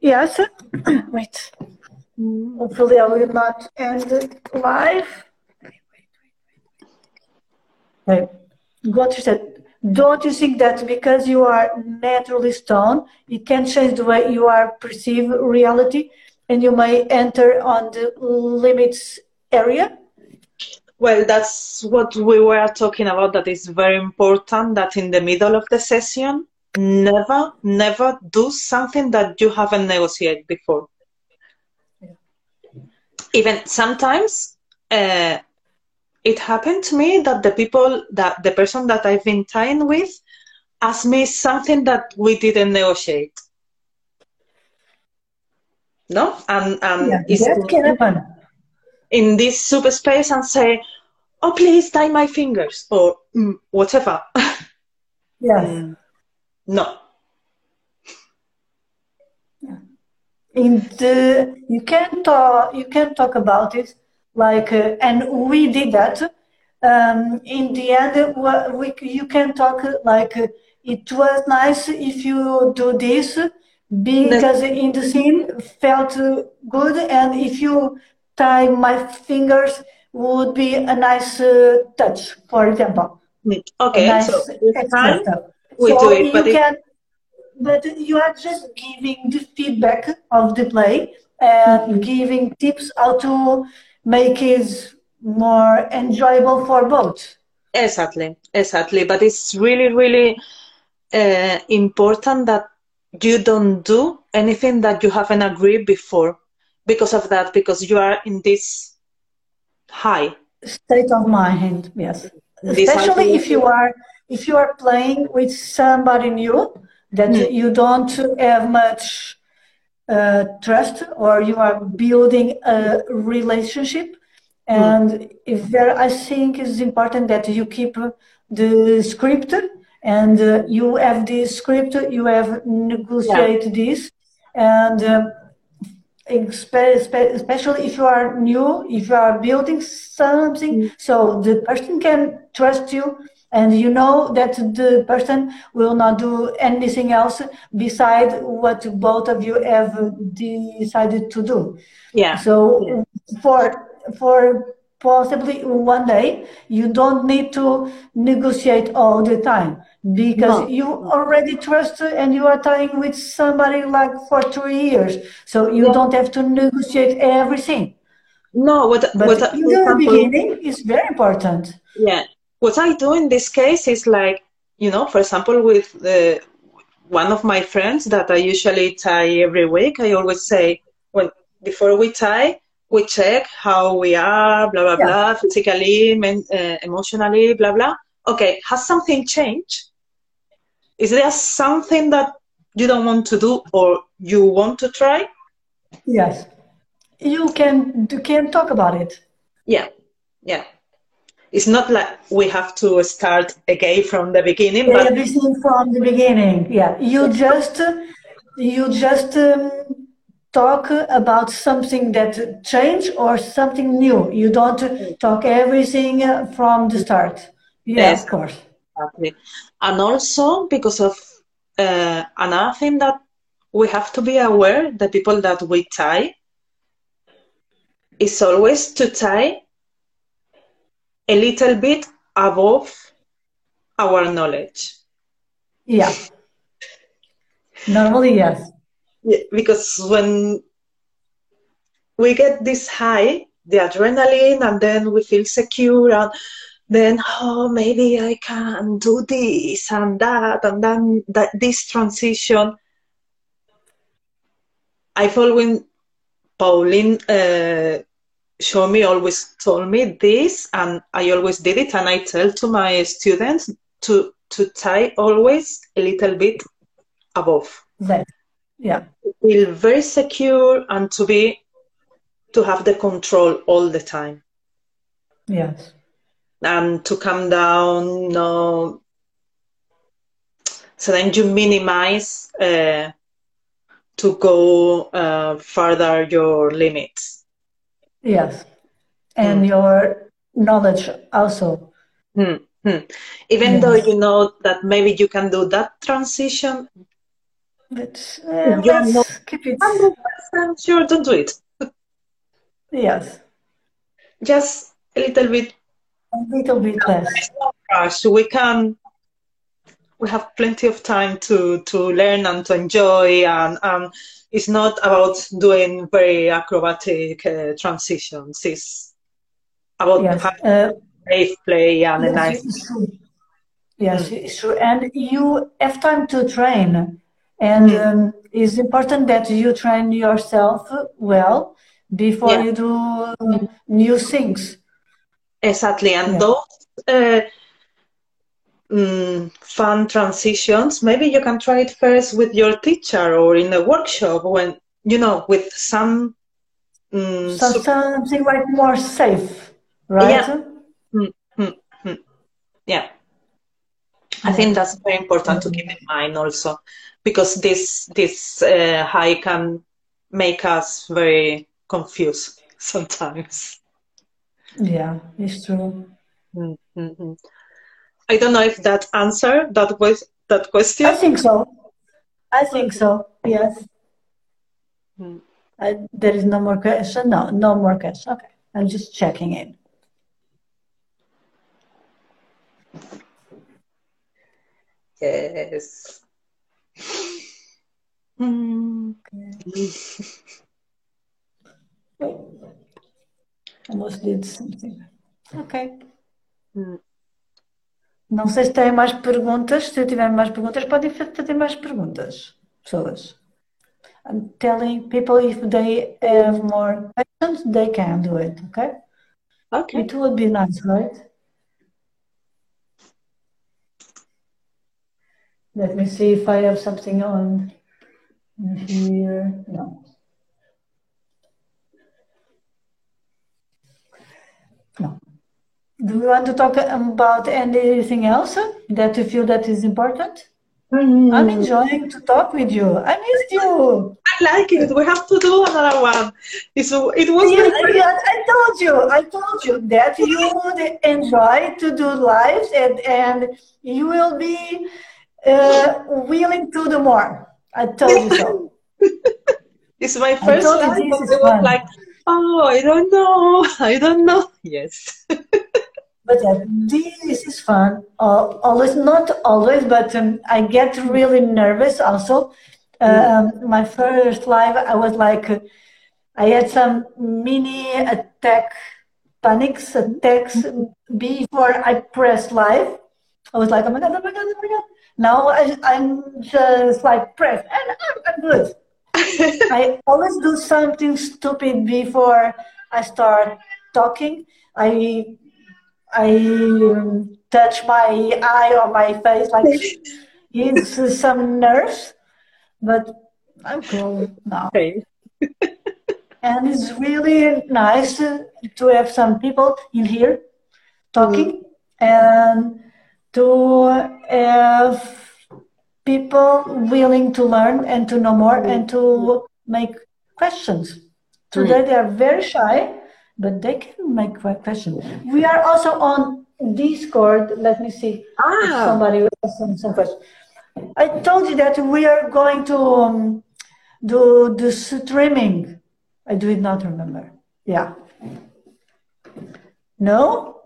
Speaker 1: Yes. *clears throat* Wait. Hopefully, I will not end it live. Wait. What you said. Don't you think that because you are naturally stone, it can change the way you are perceive reality, and you may enter on the limits area?
Speaker 2: Well, that's what we were talking about. That is very important. That in the middle of the session, never, never do something that you haven't negotiated before. Even sometimes, uh, it happened to me that the people that the person that I've been tying with asked me something that we didn't negotiate. No, and and
Speaker 1: Yeah, that can happen.
Speaker 2: in this subspace and say, "Oh, please tie my fingers" or mm, whatever. *laughs*
Speaker 1: Yes.
Speaker 2: Mm, no,
Speaker 1: in the you can talk you can talk about it like uh, and we did that. Um, in the end we, you can talk like it was nice if you do this because in the scene felt good and if you tie my fingers would be a nice uh, touch for example.
Speaker 2: Okay.
Speaker 1: nice
Speaker 2: So this time we
Speaker 1: so
Speaker 2: do it,
Speaker 1: you
Speaker 2: but it,
Speaker 1: can, but you are just giving the feedback of the play and giving tips how to make it more enjoyable for both.
Speaker 2: exactly, exactly. But it's really, really uh, important that you don't do anything that you haven't agreed before because of that, because you are in this high.
Speaker 1: State of mind, yes.
Speaker 2: This
Speaker 1: Especially if you are if you are playing with somebody new that
Speaker 2: Mm.
Speaker 1: you don't have much uh, trust or you are building a relationship. And if there i think it's important that you keep the script and uh, you have this script you have negotiate this. And uh, espe- espe- especially if you are new if you are building something so the person can trust you and you know that the person will not do anything else beside what both of you have decided to do
Speaker 2: Yeah.
Speaker 1: so for for possibly one day you don't need to negotiate all the time because
Speaker 2: No.
Speaker 1: you already trust and you are tying with somebody like for three years so you don't have to negotiate everything
Speaker 2: No, what,
Speaker 1: but
Speaker 2: what,
Speaker 1: in the
Speaker 2: example,
Speaker 1: beginning is very important
Speaker 2: Yeah. What I do in this case is like, you know, for example, with the, one of my friends that I usually tie every week, I always say, when before we tie, we check how we are, blah, blah,
Speaker 1: Yeah.
Speaker 2: blah, physically, men, uh, emotionally, blah, blah. Okay, has something changed? Is there something that you don't want to do or you want to try?
Speaker 1: yes you can you can talk about it
Speaker 2: Yeah, yeah. It's not like we have to start again from the beginning, but
Speaker 1: everything from the beginning yeah. You just you just um, talk about something that changed or something new. You don't talk everything from the start. Yeah, yes, of course.
Speaker 2: Exactly. And also because of uh, another thing that we have to be aware, the people that we tie, is always to tie a little bit above our knowledge.
Speaker 1: Yeah. Normally, yes.
Speaker 2: Yeah, because when we get this high, the adrenaline, and then we feel secure, and then oh maybe I can do this and that, and then that this transition. I following Pauline uh, show me always told me this, and I always did it, and I tell to my students to to tie always a little bit above.
Speaker 1: That, yeah.
Speaker 2: Feel very secure and to be to have the control all the time.
Speaker 1: Yes.
Speaker 2: And to come down, no. So then you minimize uh, to go uh, further your limits.
Speaker 1: Yes. And mm. your knowledge also.
Speaker 2: Mm. Even yes. though you know that maybe you can do that transition,
Speaker 1: but uh, you're not keep it. 100%
Speaker 2: sure, don't do it.
Speaker 1: Yes.
Speaker 2: Just a little bit.
Speaker 1: A little bit less.
Speaker 2: We can. We have plenty of time to to learn and to enjoy, and and it's not about doing very acrobatic uh, transitions. It's about
Speaker 1: yes.
Speaker 2: having uh, safe play and yes, a nice.
Speaker 1: It's yes, it's true. And you have time to train, and mm. um, it's important that you train yourself well before yeah. you do new things.
Speaker 2: Exactly, and yeah. those uh, mm, fun transitions, maybe you can try it first with your teacher or in a workshop when you know with some.
Speaker 1: Mm, so something like more safe, right?
Speaker 2: Yeah. Mm-hmm. Yeah. I think that's very important to keep in mind also, because this this uh, high can make us very confused *laughs* sometimes.
Speaker 1: Yeah, it's true.
Speaker 2: Mm-hmm. I don't know if that answered that was that question.
Speaker 1: I think so. I think so. Yes. Mm. I, there is no more question. No, no more question. Okay, I'm just checking in.
Speaker 2: Yes. Mm. Okay. *laughs*
Speaker 1: Almost did something. Ok. Hum. Não sei se têm mais perguntas. Se eu tiver mais perguntas, podem fazer mais perguntas, pessoas. I'm telling people if they have more questions, they can do it, okay?
Speaker 2: Okay.
Speaker 1: It would be nice, right? Let me see if I have something on here. No. No. Do you want to talk about anything else that you feel that is important? Mm-hmm. I'm enjoying to talk with you. I missed you.
Speaker 2: I like it. We have to do another one. It's, it was
Speaker 1: yes, yes, I told you. I told you that you would enjoy to do lives and, and you will be uh, willing to do more. I told you so. *laughs*
Speaker 2: it's my first live. It was like oh, I don't know, *laughs* I don't know. Yes. *laughs*
Speaker 1: but this is fun. Always, not always, but um, I get really nervous also. Um, my first live, I was like, uh, I had some mini attack, panics attacks before I pressed live. I was like, oh my god, oh my god, oh my god. Now I, am just like press, and I'm, I'm good. *laughs* I always do something stupid before I start talking. I I um, touch my eye or my face like *laughs* it's some nerves, but I'm cool now. Okay. *laughs* and it's really nice to have some people in here talking mm-hmm. and to have people willing to learn and to know more and to make questions. Today they are very shy, but they can make questions. We are also on Discord. Let me see.
Speaker 2: Ah.
Speaker 1: Somebody some, some question. I told you that we are going to um, do the streaming. I do not remember. Yeah. No?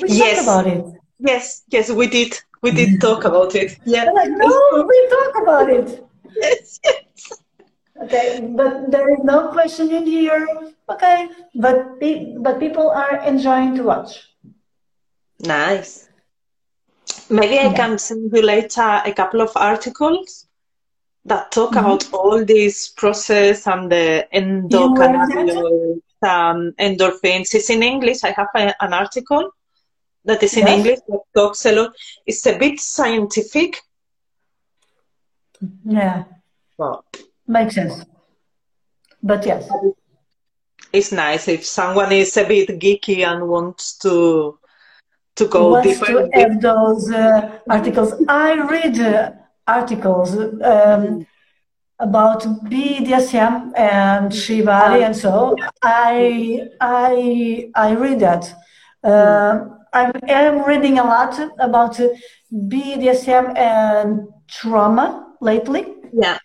Speaker 1: We
Speaker 2: yes.
Speaker 1: talked about it.
Speaker 2: Yes, yes, we did. We did talk about it. Yeah.
Speaker 1: Like, no, we talk about it. *laughs*
Speaker 2: Yes, yes.
Speaker 1: Okay, but there is no question in here. Okay, but pe- but people are enjoying to watch.
Speaker 2: Nice. Maybe I
Speaker 1: Yeah.
Speaker 2: can send you later a couple of articles that talk
Speaker 1: Mhm.
Speaker 2: about all this process and the endocannabinoids, um, endorphins. It's in English. I have a, an article that is in
Speaker 1: Yes.
Speaker 2: English that talks a lot. It's a bit scientific,
Speaker 1: Yeah,
Speaker 2: but
Speaker 1: makes sense. But yes,
Speaker 2: it's nice if someone is a bit geeky and wants to to go
Speaker 1: wants
Speaker 2: deeper.
Speaker 1: to have those uh, articles. I read uh, articles um, about BDSM and Shibari and so. I I I read that. Uh, I am reading a lot about BDSM and trauma lately.
Speaker 2: Yeah.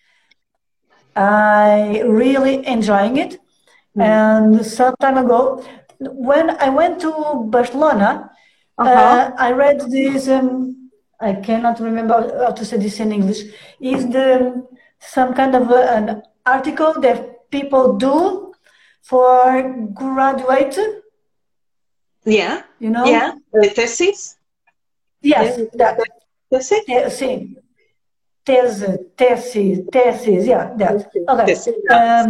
Speaker 1: I really enjoying it. And some time ago, when I went to Barcelona,
Speaker 2: Uh-huh.
Speaker 1: uh, I read this. Um, I cannot remember how to say this in English. Is the some kind of uh, an article that people do for graduate?
Speaker 2: Yeah.
Speaker 1: You know?
Speaker 2: Yeah. The thesis.
Speaker 1: Yes,
Speaker 2: Yeah.
Speaker 1: that.
Speaker 2: Thesis.
Speaker 1: Te- sim. Tese, thesis, thesis, yeah, that. Okay.
Speaker 2: Thesis.
Speaker 1: Um,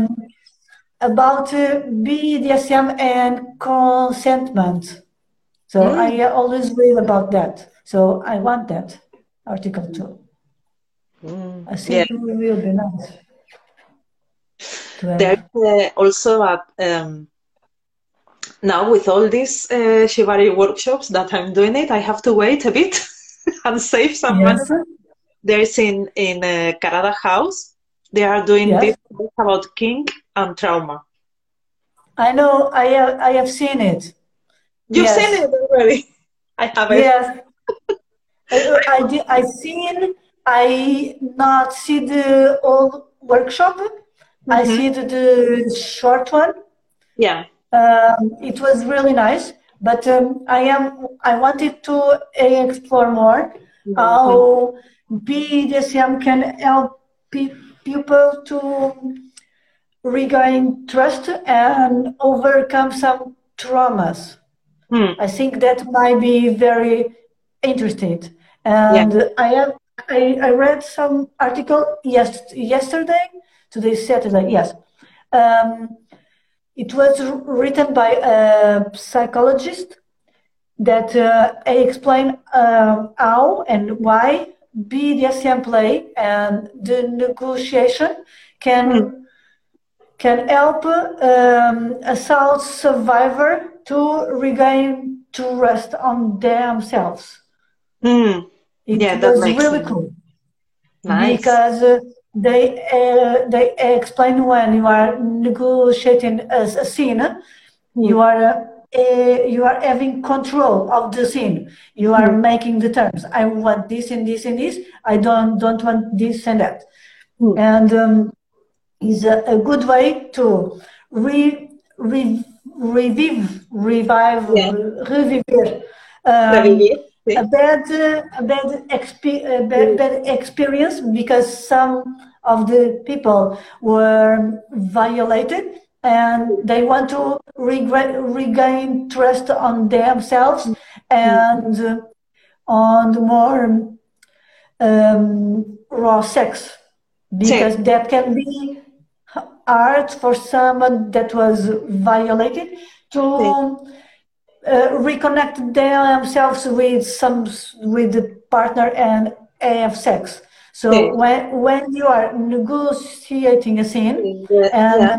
Speaker 1: about uh, BDSM and consentment. So
Speaker 2: Mm.
Speaker 1: I always read about that. So I want that article too.
Speaker 2: Mm.
Speaker 1: I think
Speaker 2: Yeah.
Speaker 1: it will be nice.
Speaker 2: There's uh, also a, um, now with all these uh, Shibari workshops that I'm doing it, I have to wait a bit *laughs* and save some money. There's in in uh, Karada House. They are doing
Speaker 1: Yes.
Speaker 2: this course about kink and trauma.
Speaker 1: I know. I have. I have seen it.
Speaker 2: You've
Speaker 1: Yes.
Speaker 2: seen it already. I *laughs* haven't.
Speaker 1: Yes. I, I did. I seen. I not see the old workshop. I
Speaker 2: Mhm.
Speaker 1: see the, the short one.
Speaker 2: Yeah.
Speaker 1: Um, it was really nice, but um, I am. I wanted to explore more how BDSM can help pe- people to regain trust and overcome some traumas.
Speaker 2: Hmm.
Speaker 1: I think that might be very interesting. And I have I, I read some article yes, yesterday, today Saturday, yes. Um, it was written by a psychologist that uh, explain uh, how and why BDSM play and the negotiation can can help um, assault survivor to regain to rest on themselves.
Speaker 2: Hmm.
Speaker 1: It
Speaker 2: Yeah, that
Speaker 1: was really
Speaker 2: sense.
Speaker 1: cool
Speaker 2: Nice.
Speaker 1: because uh, they uh, they explain when you are negotiating a, a scene, you are uh, you are having control of the scene. You are making the terms. I want this and this and this. I don't don't want this and that.
Speaker 2: Hmm.
Speaker 1: And um, is a, a good way to re, re, revive, revive,
Speaker 2: Yeah.
Speaker 1: revive um, a bad, uh, a bad, expe- a bad, bad experience because some of the people were violated and they want to regret, regain trust on themselves and uh, on the more um, raw sex. Because that can be hard for someone that was violated to uh, reconnect themselves with some with the partner and have sex. So when when you are negotiating a scene and
Speaker 2: Yeah.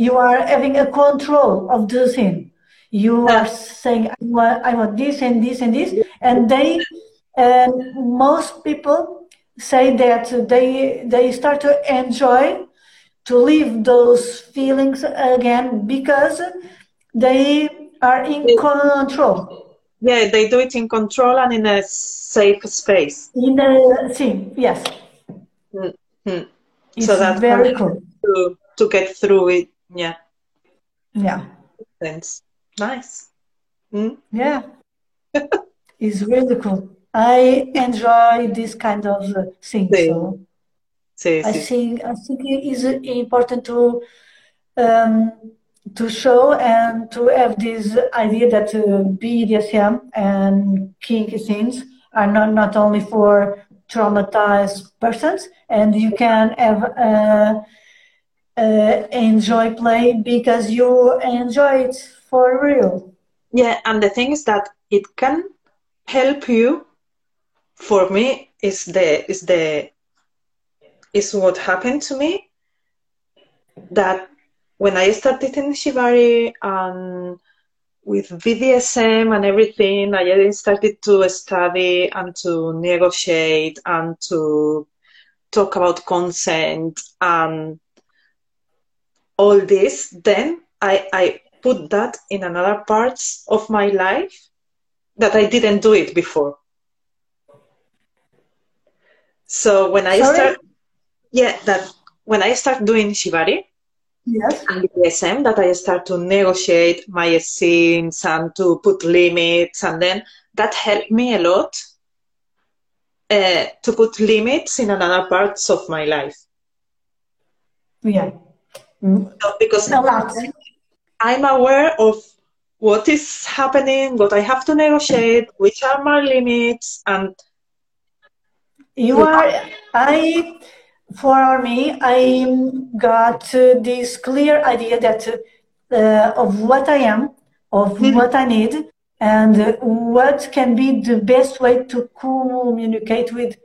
Speaker 1: You are having a control of the scene, you are saying I want I want this and this and this, and they and most people say that they they start to enjoy to live those feelings again because they are in control.
Speaker 2: Yeah, they do it in control and in a safe space.
Speaker 1: In a sim, yes.
Speaker 2: Mm-hmm.
Speaker 1: It's
Speaker 2: So that's
Speaker 1: very cool.
Speaker 2: To, to get through it. Yeah.
Speaker 1: Yeah.
Speaker 2: Thanks. Nice. Mm?
Speaker 1: Yeah. *laughs* it's really cool. I enjoy this kind of uh, thing.
Speaker 2: Sí.
Speaker 1: So
Speaker 2: Sí,
Speaker 1: I
Speaker 2: sí.
Speaker 1: think I think it is important to um, to show and to have this idea that uh, BDSM and kinky things are not not only for traumatized persons, and you can have uh, uh, enjoy play because you enjoy it for real.
Speaker 2: Yeah, and the thing is that it can help you. For me, is the is the is what happened to me. That when I started in Shibari and with BDSM and everything, I started to study and to negotiate and to talk about consent and all this. Then I I put that in another parts of my life that I didn't do it before. So when I
Speaker 1: Sorry?
Speaker 2: start, yeah, that when I start doing shibari
Speaker 1: Yes.
Speaker 2: and the BDSM, that I start to negotiate my scenes and to put limits, and then that helped me a lot uh, to put limits in another parts of my life.
Speaker 1: Yeah. Mm,
Speaker 2: So because
Speaker 1: A.
Speaker 2: I'm aware of what is happening, what I have to negotiate, which are my limits, and
Speaker 1: You are, I, for me, I got uh, this clear idea that uh, of what I am, of what I need, and uh, what can be the best way to communicate with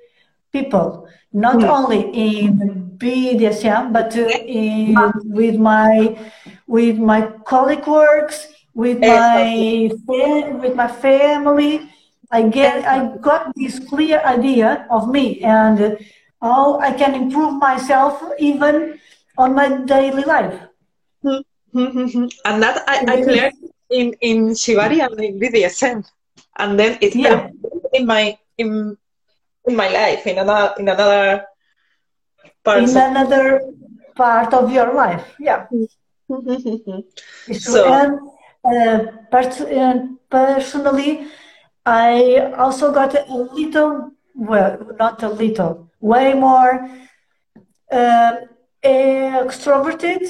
Speaker 1: people, not only in BDSM, but uh, in, uh-huh. with my with my colleague works, with my with my family. I get I got this clear idea of me and how I can improve myself even on my daily life.
Speaker 2: Hmm, hmm, hmm, and that I, I learned in in shibari and in BDSM, and then it
Speaker 1: Yeah.
Speaker 2: in my in in my life in another in another parts
Speaker 1: In another part of your life, yeah. *laughs*
Speaker 2: So-
Speaker 1: And uh, pers- personally, I also got a little, well, not a little, way more uh, extroverted.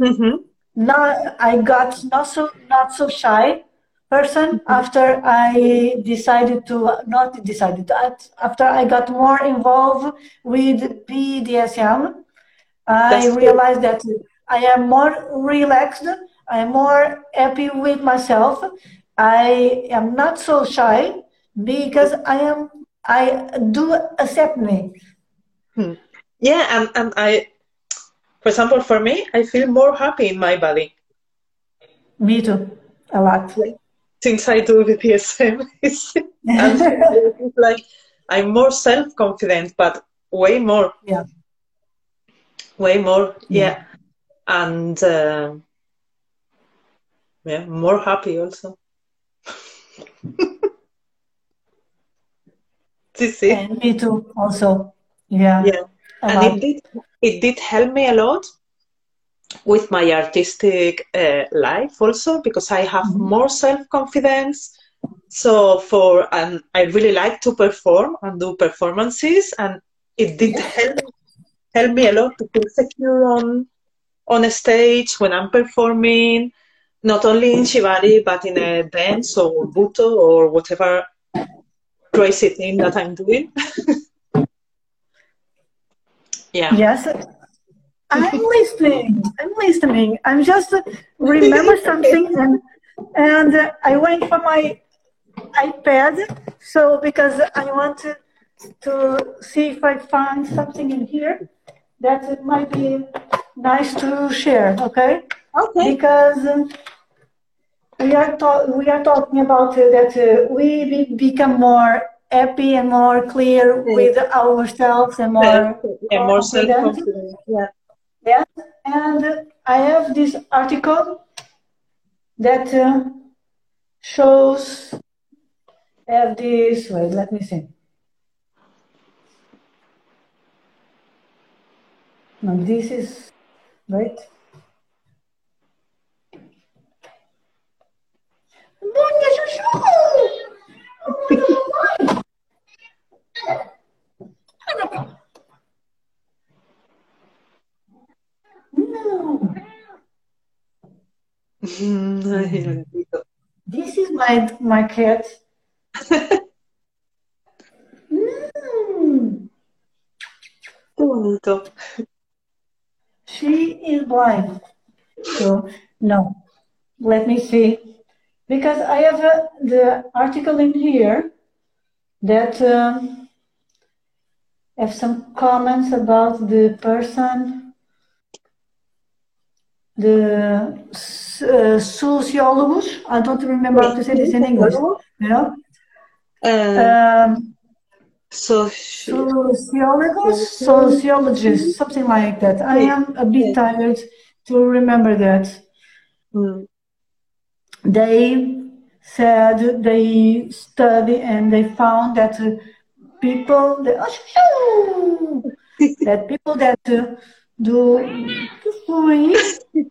Speaker 2: Mhm.
Speaker 1: Not, I got not so not so shy person mm-hmm. after I decided to not decided that after I got more involved with BDSM. I
Speaker 2: good.
Speaker 1: realized that I am more relaxed. I am more happy with myself. I am not so shy because I am. I do accept me. Hmm.
Speaker 2: Yeah, and and I, for example, for me, I feel more happy in my body
Speaker 1: Me too, a lot.
Speaker 2: Since I do BDSM. *laughs* And it's like I'm more self confident, but way more,
Speaker 1: Yeah.
Speaker 2: way more, yeah, and uh, yeah, more happy also. *laughs*
Speaker 1: And me too, also. Yeah.
Speaker 2: Yeah. and it did it did help me a lot with my artistic uh, life also because I have more self confidence. So for and I really like to perform and do performances, and it did help help me a lot to feel secure on on a stage when I'm performing, not only in shibari but in a dance or butoh or whatever crazy thing that I'm doing. *laughs* yeah.
Speaker 1: Yes. I'm listening. I'm listening. I'm just remember *laughs* something and and uh, I went for my iPad so because I wanted to see if I find something in here that it might be nice to share. Okay.
Speaker 2: Okay.
Speaker 1: Because um, we are ta- we are talking about uh, that uh, we be- become more happy and more clear with ourselves and more
Speaker 2: yeah, more self-confident. Yeah.
Speaker 1: Yes, and I have this article that uh, shows have this. Wait, let me see. Now this is right. *laughs* No. *laughs* This is my my cat. *laughs*
Speaker 2: Qué bonito.
Speaker 1: She is blind. So no. Let me see. Because I have uh, the article in here that um, have some comments about the person, the uh, sociologos. I don't remember how to say this in English. You know,
Speaker 2: Uh,
Speaker 1: um,
Speaker 2: so,
Speaker 1: sociologos, sociologists, something like that. I am a bit tired to remember that.
Speaker 2: mm,
Speaker 1: they said they study and they found that uh, people that, *laughs* that people that uh, do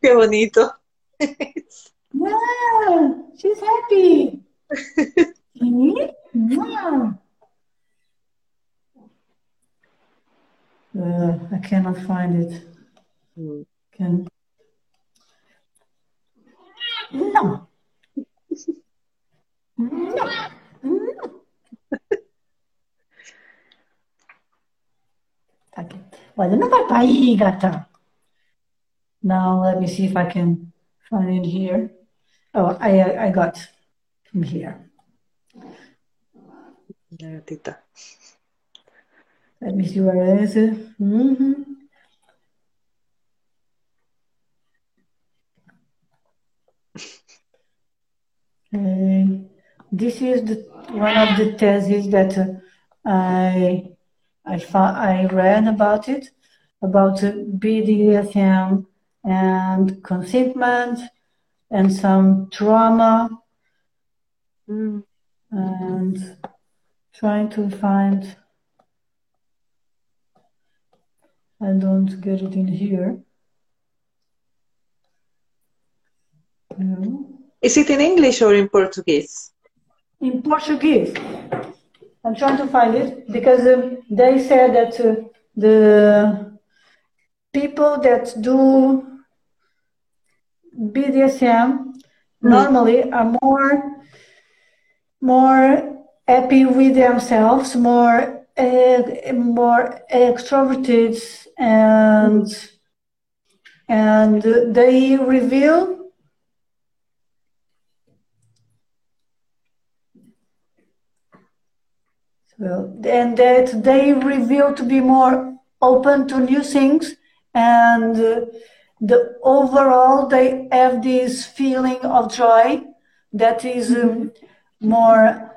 Speaker 2: qué *laughs* bonito.
Speaker 1: yeah, she's happy. yeah. Uh, I cannot find it.
Speaker 2: Mm.
Speaker 1: Can no. No. No. Okay. Olha, não vai para aí, gata. Now let me see if I can find it here. Oh, I I got from here.
Speaker 2: La gatita.
Speaker 1: Let me see where is it. Mhm. Okay. This is the one of the theses that uh, I I found, I read about it about uh, BDSM and consentment and some trauma
Speaker 2: Mm.
Speaker 1: and trying to find I don't get it in here. No.
Speaker 2: Is it in English or in Portuguese?
Speaker 1: In Portuguese. I'm trying to find it because um, they said that uh, the people that do BDSM normally are more more happy with themselves, more uh, more extroverted, and and they reveal well, and that they reveal to be more open to new things, and uh, the overall they have this feeling of joy that is um, more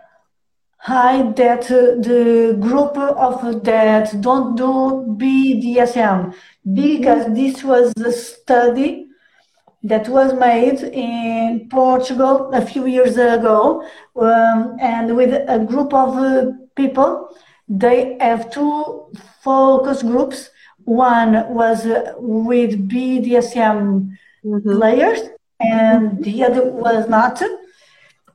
Speaker 1: high that uh, the group of that don't do BDSM because this was a study that was made in Portugal a few years ago, um, and with a group of uh, people. They have two focus groups. One was uh, with BDSM players, and the other was not.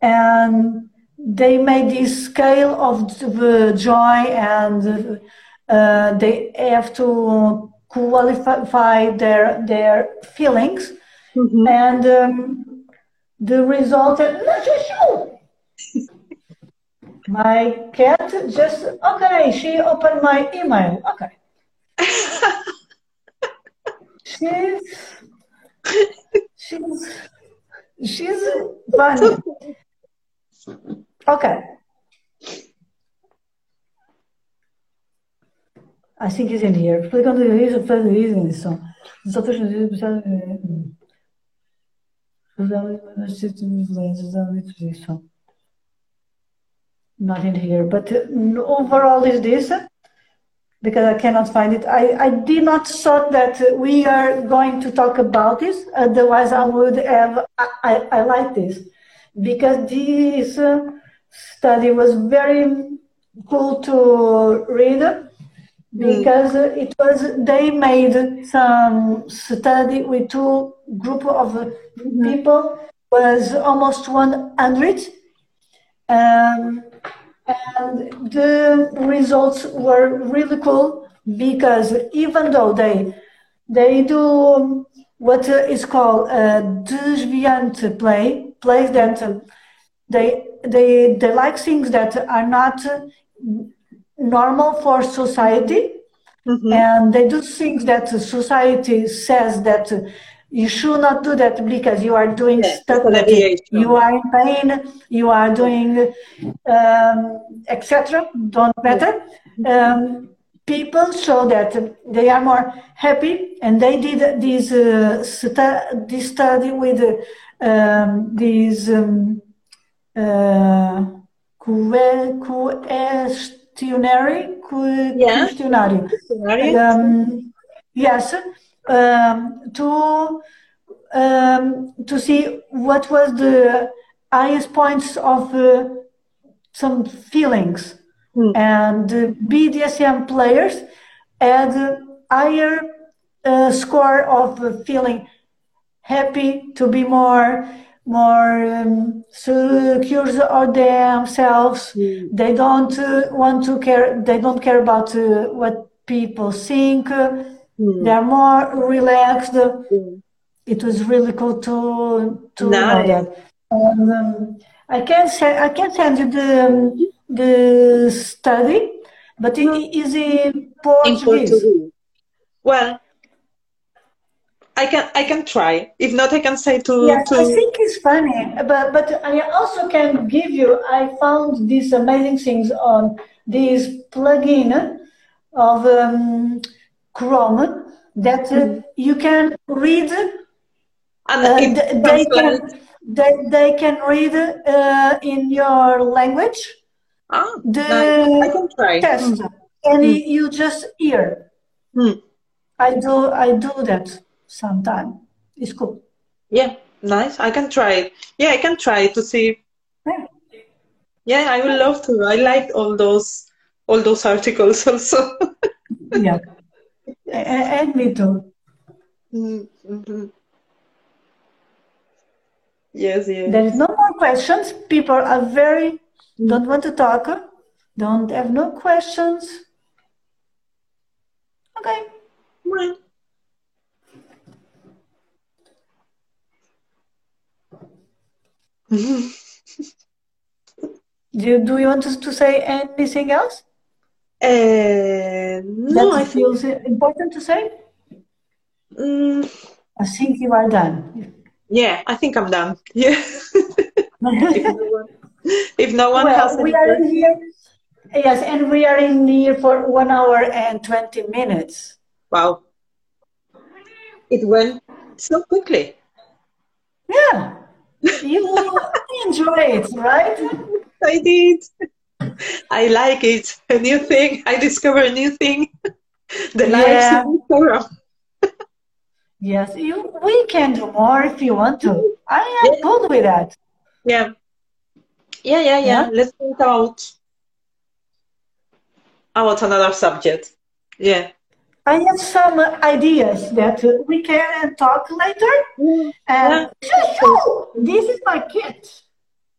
Speaker 1: And they made this scale of the joy, and uh, they have to qualify their their feelings
Speaker 2: Mhm.
Speaker 1: and um, the result my cat just okay she opened my email okay she's she's she's funny okay I think it's in here. Explicando isso, faz isso. Os outros isso. Not in here, but uh, overall is this because I cannot find it. I, I did not thought that we are going to talk about this. Otherwise, I would have. I, I, I like this because this uh, study was very cool to read because mm. it was they made some study with two group of mm-hmm. people was almost 100 um, and the results were really cool because even though they they do what is called a desviant play plays that they they they like things that are not normal for society mm-hmm. and they do things that society says that you should not do that because you are doing yes, stuff that you are in pain you are doing um, etc don't matter. Um, people show that they are more happy and they did this uh, stu- this study with um, these um, uh, questionary,
Speaker 2: yeah.
Speaker 1: Um, yes, um, to um, to see what was the highest points of uh, some feelings, mm. and BDSM players had a higher uh, score of feeling happy to be more more um, secure of themselves. Mm. They don't uh, want to care. They don't care about uh, what people think. Mm. They are more relaxed. Mm. It was really cool to to nice. know that. And, um, I can say I can send you the um, the study, but it is in Portuguese. In Portuguese.
Speaker 2: Well, I can I can try. If not, I can say to.
Speaker 1: Yes,
Speaker 2: to...
Speaker 1: I think it's funny, but but I also can give you. I found these amazing things on this plugin of um, Chrome that uh, mm. you can read.
Speaker 2: And uh,
Speaker 1: they can they, they can read uh, in your language.
Speaker 2: Ah, the nice. I can try.
Speaker 1: Test, mm. and mm. you just hear.
Speaker 2: Mm.
Speaker 1: I do I do that sometime. It's cool.
Speaker 2: Yeah, nice. I can try it. Yeah, I can try to see. Yeah. yeah, I would love to. I like all those all those articles *laughs* also.
Speaker 1: yeah, me too.
Speaker 2: Mm-hmm. Yes, yes.
Speaker 1: There is no more questions. People are very don't want to talk. Don't have no questions. Okay. *laughs* Do, do you want to, to say anything else?
Speaker 2: Uh, no,
Speaker 1: that I feels important to say.
Speaker 2: Mm.
Speaker 1: I think you are done.
Speaker 2: Yeah, I think I'm done. Yeah. *laughs* if, no one, if no one
Speaker 1: well,
Speaker 2: has
Speaker 1: we are in here. Yes, and we are in here for one hour and twenty minutes.
Speaker 2: Wow! It went so quickly.
Speaker 1: Yeah you *laughs* enjoy it, right?
Speaker 2: I did. I like it. *laughs* A new thing. I discover a new thing. *laughs* The yeah.
Speaker 1: lives *laughs* yes, you. We can do more if you want to. I am yeah. good with that.
Speaker 2: Yeah. Yeah, yeah, yeah. yeah. Let's think about about another subject. Yeah.
Speaker 1: I have some ideas that we can talk later. Mm, and yeah. this is my kit.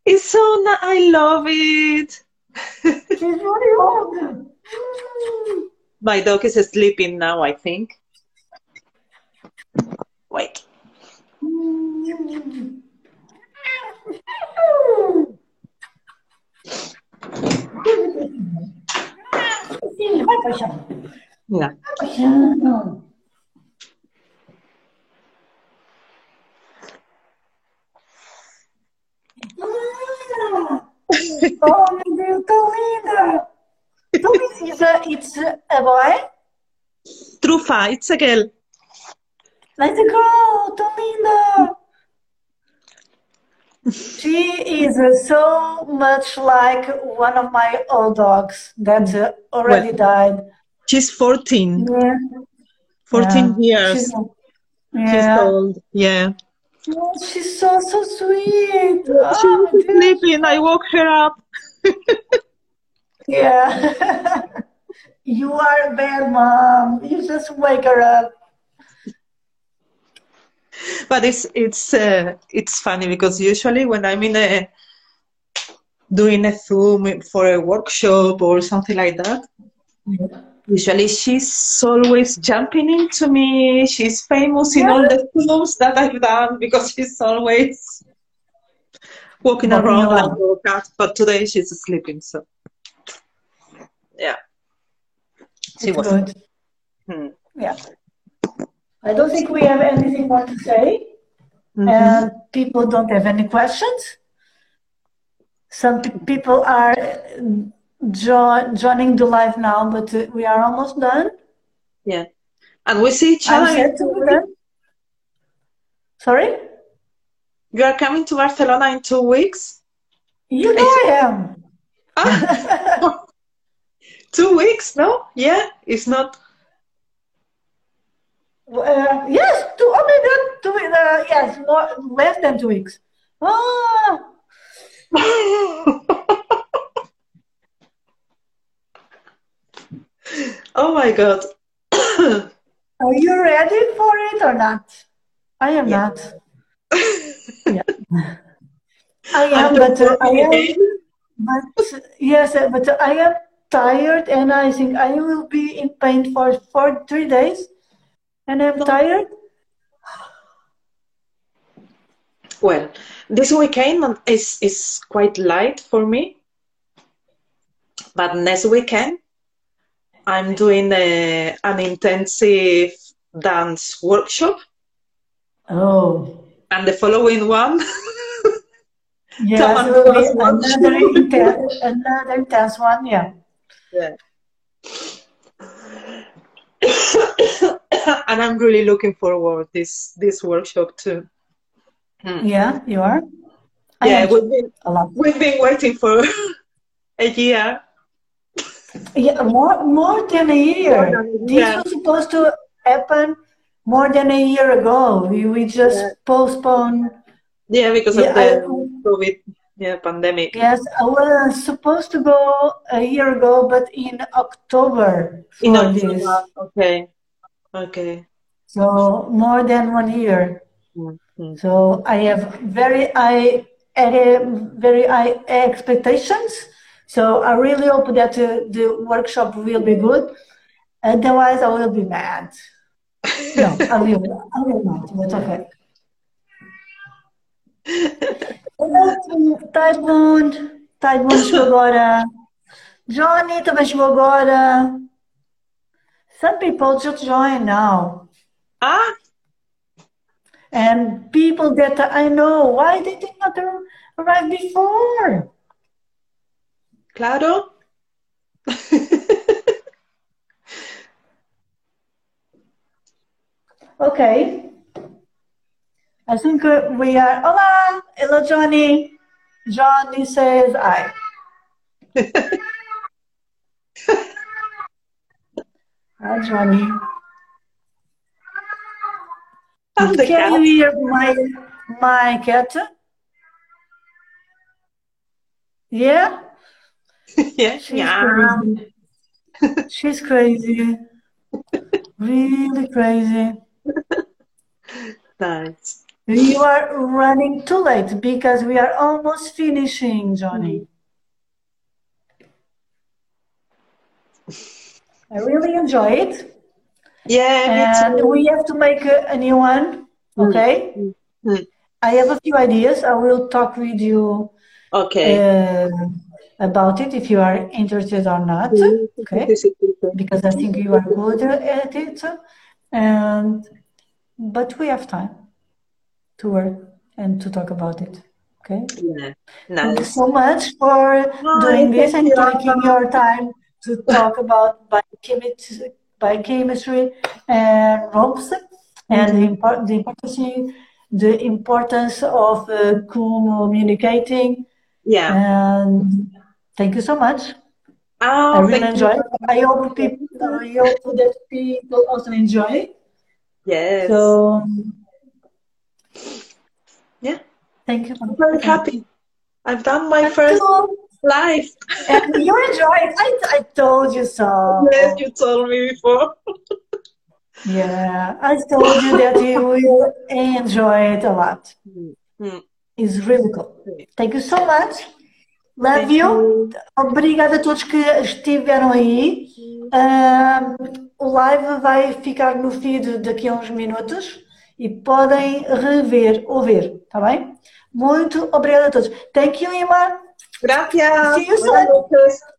Speaker 2: It's so nice. I love it. *laughs* My dog is sleeping now, I think. Wait.
Speaker 1: Oh, meu Deus, tão linda! Tão linda. It's a boy?
Speaker 2: Trufa, it's a girl.
Speaker 1: Let's go! Tão linda! she is so much like one of my old dogs that already well, died.
Speaker 2: She's 14. Yeah. 14 yeah. years. She's, yeah. She's old. Yeah.
Speaker 1: Oh, she's so, so sweet.
Speaker 2: Oh, she's sleeping. I woke her up.
Speaker 1: yeah. *laughs* you are a bad mom. You just wake her up.
Speaker 2: But it's it's uh, it's funny because usually when I'm in a doing a Zoom for a workshop or something like that, yeah. Usually she's always jumping into me. She's famous in all the Zooms that I've done because she's always walking around like a cat. But today she's sleeping, so yeah,
Speaker 1: she was good. Hmm. Yeah. I don't think we have anything more to say. Mm-hmm. And people don't have any questions. Some people are jo- joining the live now, but uh, we are almost done.
Speaker 2: Yeah. And we see each other.
Speaker 1: Sorry?
Speaker 2: You are coming to Barcelona in two weeks?
Speaker 1: You know I am. *laughs*
Speaker 2: Ah. *laughs* two weeks, no? Yeah, it's not.
Speaker 1: Uh, yes, two, only that, two, uh, yes, more, less than two weeks. Ah. *laughs*
Speaker 2: oh my god. *coughs*
Speaker 1: Are you ready for it or not? I am yeah. not. *laughs* yeah. I am, but uh, I am, but yes, but I am tired, and I think I will be in pain for for three days, and I'm tired.
Speaker 2: Well, this weekend is is quite light for me, but next weekend I'm doing a, an intensive dance workshop.
Speaker 1: Oh.
Speaker 2: And the following one. *laughs*
Speaker 1: yeah, another, intense, another intense one, yeah.
Speaker 2: Yeah. *coughs* and I'm really looking forward this this workshop too.
Speaker 1: Hmm. Yeah, you are.
Speaker 2: Yeah, we've been we've been waiting for *laughs* a year.
Speaker 1: Yeah, more more than a year. Than a year. This was supposed to happen more than a year ago. We we just yeah. postponed.
Speaker 2: Yeah, because yeah, of the I, COVID yeah pandemic.
Speaker 1: Yes, I was supposed to go a year ago, but in October.
Speaker 2: in October. This. Okay. Okay.
Speaker 1: So more than one year. Mm-hmm. So I have very high, very high expectations. So I really hope that uh, the workshop will be good. Otherwise, I will be mad. *laughs* no, I will. I will not. But okay. Taibun, Taibun chegou agora. Johnny também chegou agora. Some people just join now.
Speaker 2: Ah,
Speaker 1: and people that I know, why did they did not arrive before?
Speaker 2: Claro.
Speaker 1: okay. I think we are. Hola, hello, Johnny. Johnny says I. *laughs* Hi, Johnny.
Speaker 2: The
Speaker 1: Can
Speaker 2: cat.
Speaker 1: you hear my my cat? Yeah. *laughs*
Speaker 2: yeah.
Speaker 1: She's yeah. crazy. She's crazy. really crazy.
Speaker 2: Nice.
Speaker 1: You are running too late because we are almost finishing, Johnny. *laughs* I really enjoy it.
Speaker 2: Yeah,
Speaker 1: and we have to make a, a new one. Mm. Okay. Mm-hmm. I have a few ideas. I will talk with you.
Speaker 2: Okay.
Speaker 1: Uh, about it if you are interested or not. Mm-hmm. Okay. Because I think you are good at it, and but we have time to work and to talk about it. Okay.
Speaker 2: Yeah.
Speaker 1: Nice. Thank you so much for doing this and taking your time to talk about biochemistry biochemistry and ropes and the, import, the importance the importance of uh, communicating.
Speaker 2: Yeah.
Speaker 1: And thank you so much.
Speaker 2: Oh,
Speaker 1: I really enjoy. I hope people I hope that people also enjoy.
Speaker 2: Yes.
Speaker 1: So
Speaker 2: yeah.
Speaker 1: Thank you.
Speaker 2: I'm very happy. I've done my first life.
Speaker 1: and you enjoy it. I, I told you so.
Speaker 2: Yes, you told me before.
Speaker 1: Yeah, I told you that you will enjoy it a lot. *laughs*
Speaker 2: Mm.
Speaker 1: It's really cool. Thank you so much. Love you. Obrigada a todos que estiveram aí. Ahm, o live vai ficar no feed daqui a uns minutos e podem rever ou ver, tá bem? Muito obrigada a todos. Thank you, Ima.
Speaker 2: Gracias.
Speaker 1: See you soon.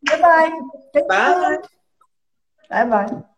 Speaker 1: Bye bye. Thank
Speaker 2: Bye.
Speaker 1: you. Bye bye.